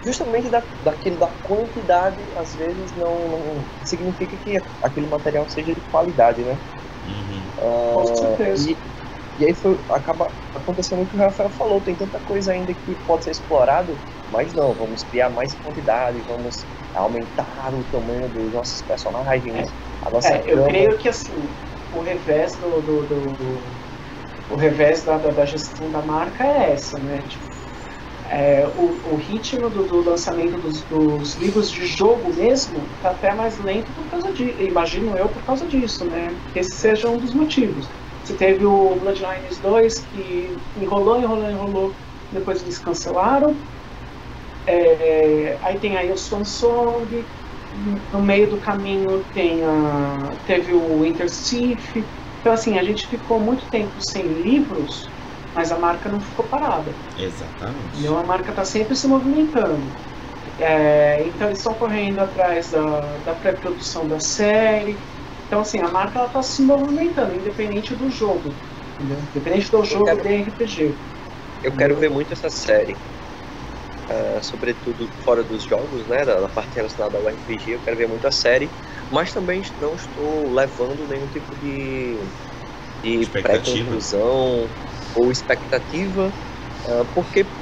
Justamente da, daquele, da quantidade, às vezes não, não significa que aquele material seja de qualidade, né? Uhum. Ah, Com certeza. E, e aí foi, acaba acontecendo o que o Rafael falou, tem tanta coisa ainda que pode ser explorado, mas não, vamos criar mais quantidade, vamos aumentar o tamanho dos nossos personagens, a nossa É, eu creio que assim, o revés do, do, do- do- o revés da, da, gestão da marca é essa, né? Tipo, é, o, o ritmo do, do lançamento dos, dos livros de jogo mesmo tá até mais lento por causa disso, imagino eu por causa disso, né? Que esse seja um dos motivos. Você teve o Bloodlines 2 que enrolou, enrolou, enrolou, depois eles cancelaram. É, aí tem aí o Song, no meio do caminho tem a, teve o Interstiff. Então assim, a gente ficou muito tempo sem livros, mas a marca não ficou parada. Exatamente. Então a marca está sempre se movimentando. É, então eles estão correndo atrás da, da pré-produção da série. Então assim, a marca ela está se movimentando, independente do jogo. Entendeu? Independente do jogo quero- de RPG. Eu quero ver muito essa série. ah, sobretudo fora dos jogos, né? Da, da parte relacionada ao RPG, eu quero ver muito a série. Mas também não estou levando nenhum tipo de, de Expectativa. pré-conclusão ou expectativa. ah, porque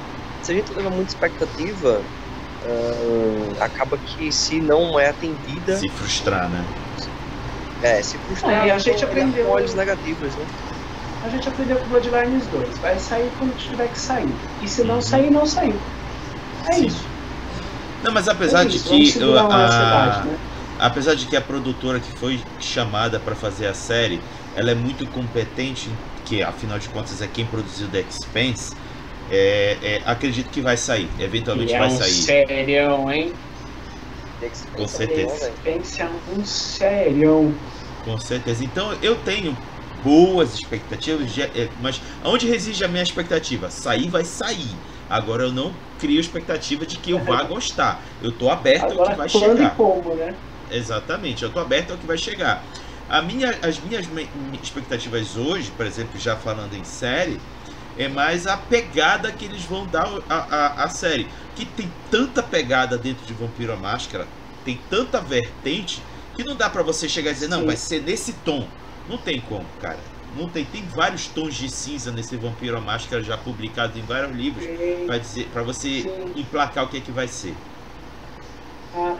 se a gente leva muita expectativa, ah, acaba que se não é atendida, Se frustrar, né? É, se frustrar É, e a gente com aprendeu- olhos negativos, né? A gente aprendeu com Bloodlines 2. Vai sair quando tiver que sair. E se não Uhum. sair, não saiu. É Sim. isso. Não, mas apesar é de que uma a, né? apesar de que a produtora que foi chamada para fazer a série, ela é muito competente, que afinal de contas é quem produziu The Expanse. É, é, acredito que vai sair, eventualmente E é vai um sair. serião, hein? Tem que se Com certeza. um serião. Com certeza. Então eu tenho boas expectativas, é, mas onde reside a minha expectativa? Sair vai sair. Agora eu não crio expectativa de que eu vá gostar. Eu tô aberto ao que Agora, vai quando e chegar. como, né? Exatamente, eu tô aberto ao que vai chegar. A minha, as minhas expectativas hoje, por exemplo, já falando em série, é mais a pegada que eles vão dar à a, a, série. Que tem tanta pegada dentro de Vampiro à Máscara, tem tanta vertente, que não dá pra você chegar e dizer, não, Sim. vai ser nesse tom. Não tem como, cara. Não tem, tem vários tons de cinza nesse Vampiro à Máscara já publicado em vários livros para para você Sim. emplacar o que é que vai ser. ah,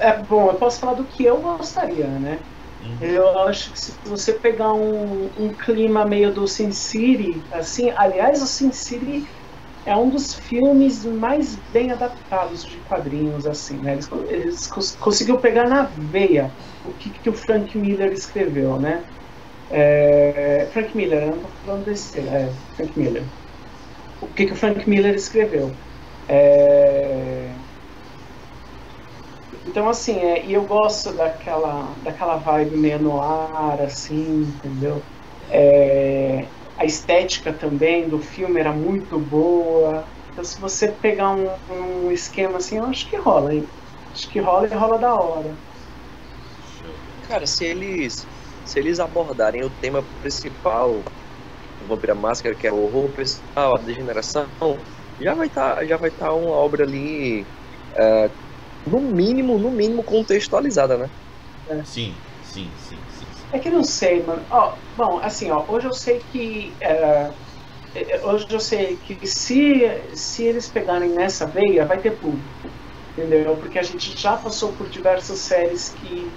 é bom, eu posso falar do que eu gostaria, né? Uhum. Eu acho que se você pegar um, um clima meio do Sin City, assim, aliás, o Sin City é um dos filmes mais bem adaptados de quadrinhos, assim, né? Eles, eles cons- conseguiu pegar na veia o que, que o Frank Miller escreveu, né? É, Frank Miller, não tô falando desse, é, Frank Miller. O que, que o Frank Miller escreveu? É, então, assim, é, e eu gosto daquela, daquela vibe meio no ar, assim, entendeu? É, a estética também do filme era muito boa. Então, se você pegar um, um esquema assim, eu acho que rola, hein? Acho que rola e rola da hora. Cara, se eles se eles abordarem o tema principal do Vampira Máscara, que é o horror pessoal, a degeneração, já vai estar já vai tá uma obra ali é, no mínimo, no mínimo contextualizada, né? Sim, sim, sim, sim. É que não sei, mano. Ó, bom, assim, ó, hoje eu sei que. é, hoje eu sei que se, se eles pegarem nessa veia, vai ter público. Entendeu? Porque a gente já passou por diversas séries que,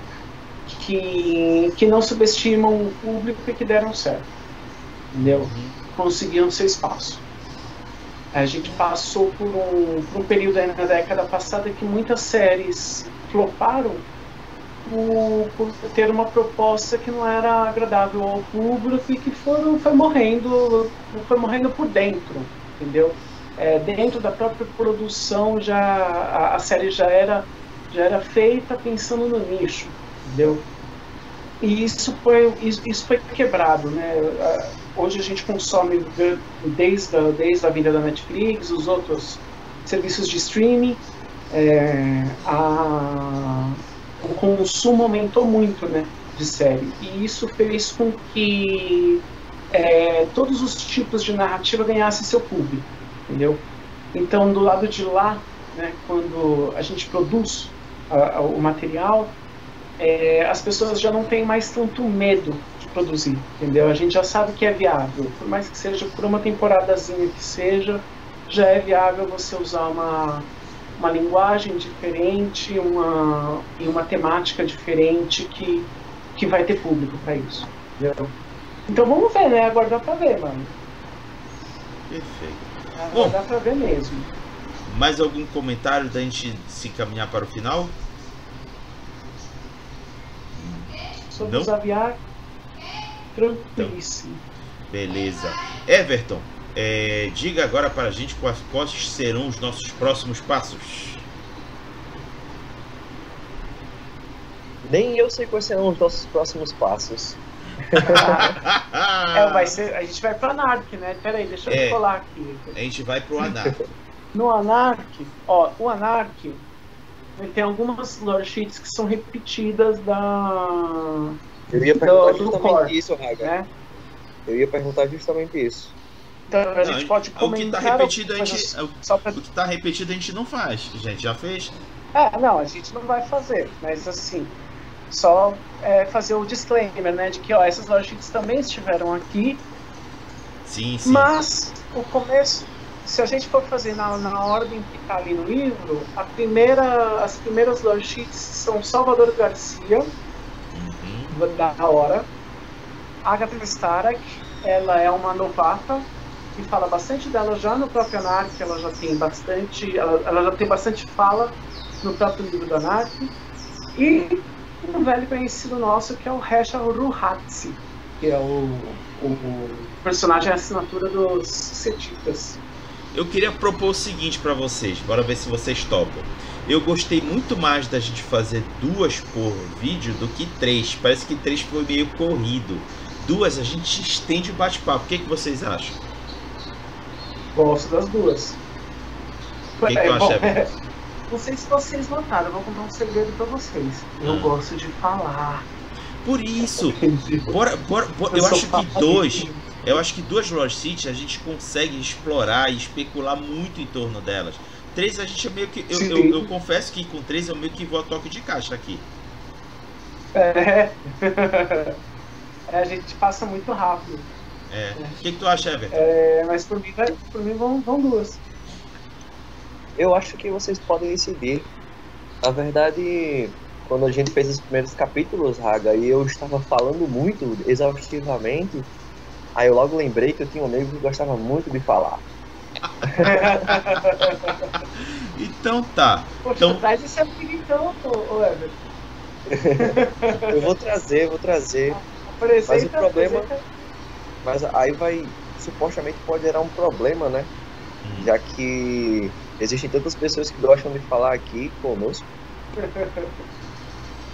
que, que não subestimam o público e que deram certo. Entendeu? Conseguiram seu espaço. A gente passou por um, por um período aí na década passada que muitas séries floparam por, por ter uma proposta que não era agradável ao público e que foram, foi morrendo foi morrendo por dentro, entendeu? É, dentro da própria produção já a, a série já era já era feita pensando no nicho, entendeu? E isso foi isso, isso foi quebrado, né? Hoje a gente consome de- desde a, desde a vinda da Netflix, os outros serviços de streaming, é, a, o consumo aumentou muito, né, de série. E isso fez com que é, todos os tipos de narrativa ganhassem seu público, entendeu? Então, do lado de lá, né, quando a gente produz a- a- o material, é, as pessoas já não têm mais tanto medo de produzir, entendeu? A gente já sabe que é viável, por mais que seja por uma temporadazinha que seja, já é viável você usar uma uma linguagem diferente, uma e uma temática diferente que que vai ter público para isso, entendeu? Então vamos ver, né? Aguardar para ver, mano. Perfeito. Bom. Aguardar para ver mesmo. Mais algum comentário da gente se caminhar para o final? Sobre Não? os aviar, tranquilíssimo. Beleza. Everton, é, diga agora para a gente quais, quais serão os nossos próximos passos. Nem eu sei quais serão os nossos próximos passos. É, vai ser, a gente vai pra Narc, né? Pera aí, deixa eu É. colar aqui. A gente vai pro Anar. No Anark, ó, o Anark tem algumas lore sheets que são repetidas da. Eu ia perguntar do justamente core, isso, Raga. né? Eu ia perguntar justamente isso. Então a Não, gente pode o que comentar. tá repetido a gente. coisas O pra... o que tá repetido a gente não faz. A gente já fez. É, não, a gente não vai fazer, mas assim, só é, fazer o disclaimer, né, de que ó, essas sheets também estiveram aqui, Sim, sim. mas o começo, se a gente for fazer na, na ordem que está ali no livro, a primeira, as primeiras sheets são Salvador Garcia, Uhum. da hora, Agatha Stark, ela é uma novata, que fala bastante dela já no próprio Anark, ela já tem bastante, ela, ela já tem bastante fala no próprio livro do Anark, e um velho conhecido nosso que é o Resha Ruhatsi, que é o, o personagem assinatura dos Setitas. Eu queria propor o seguinte pra vocês, bora ver se vocês topam. Eu gostei muito mais da gente fazer duas por vídeo do que três. Parece que três foi meio corrido. Duas a gente estende o bate-papo. O que, que vocês acham? Gosto das duas. O que que tu acha, é, não sei se vocês notaram, eu vou contar um segredo pra vocês. Eu Hum. gosto de falar. Por isso, bora, bora, bora- eu sou acho que dois, eu acho que duas Lord City a gente consegue explorar e especular muito em torno delas. Três a gente é meio que. Eu, eu, eu confesso que com três eu meio que vou a toque de caixa aqui. É. É, a gente passa muito rápido. É. O que, que tu acha, Everton? É, mas por mim, vai- por mim vão, vão duas. Eu acho que vocês podem decidir. Na verdade, quando a gente fez os primeiros capítulos, Raga, e eu estava falando muito exaustivamente, aí eu logo lembrei que eu tinha um amigo que gostava muito de falar. Então tá. Poxa, Então- traz esse amigo então, ô Everton. Eu vou trazer, vou trazer. Apresenta, Mas o problema- apresenta. Mas aí vai, supostamente pode gerar um problema, né? Hum. Já que existem tantas pessoas que gostam de falar aqui conosco.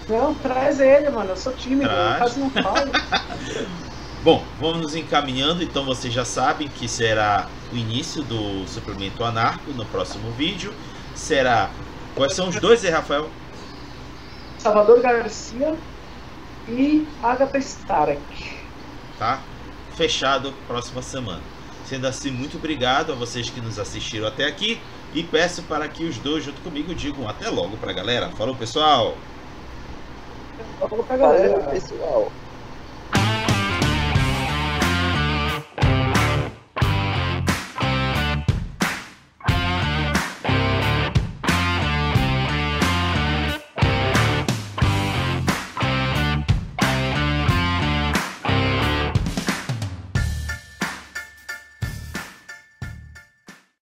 Não, traz ele, mano. Eu sou tímido, Traz. eu quase não falo. Bom, vamos nos encaminhando, então vocês já sabem que será o início do suplemento anarco no próximo vídeo. Será. Quais são os dois aí, Rafael? Salvador Garcia e Agatha Stark. Tá? Fechado próxima semana. Sendo assim, muito obrigado a vocês que nos assistiram até aqui. E peço para que os dois, junto comigo, digam até logo pra galera. Falou, pessoal! Falou pra galera. pessoal.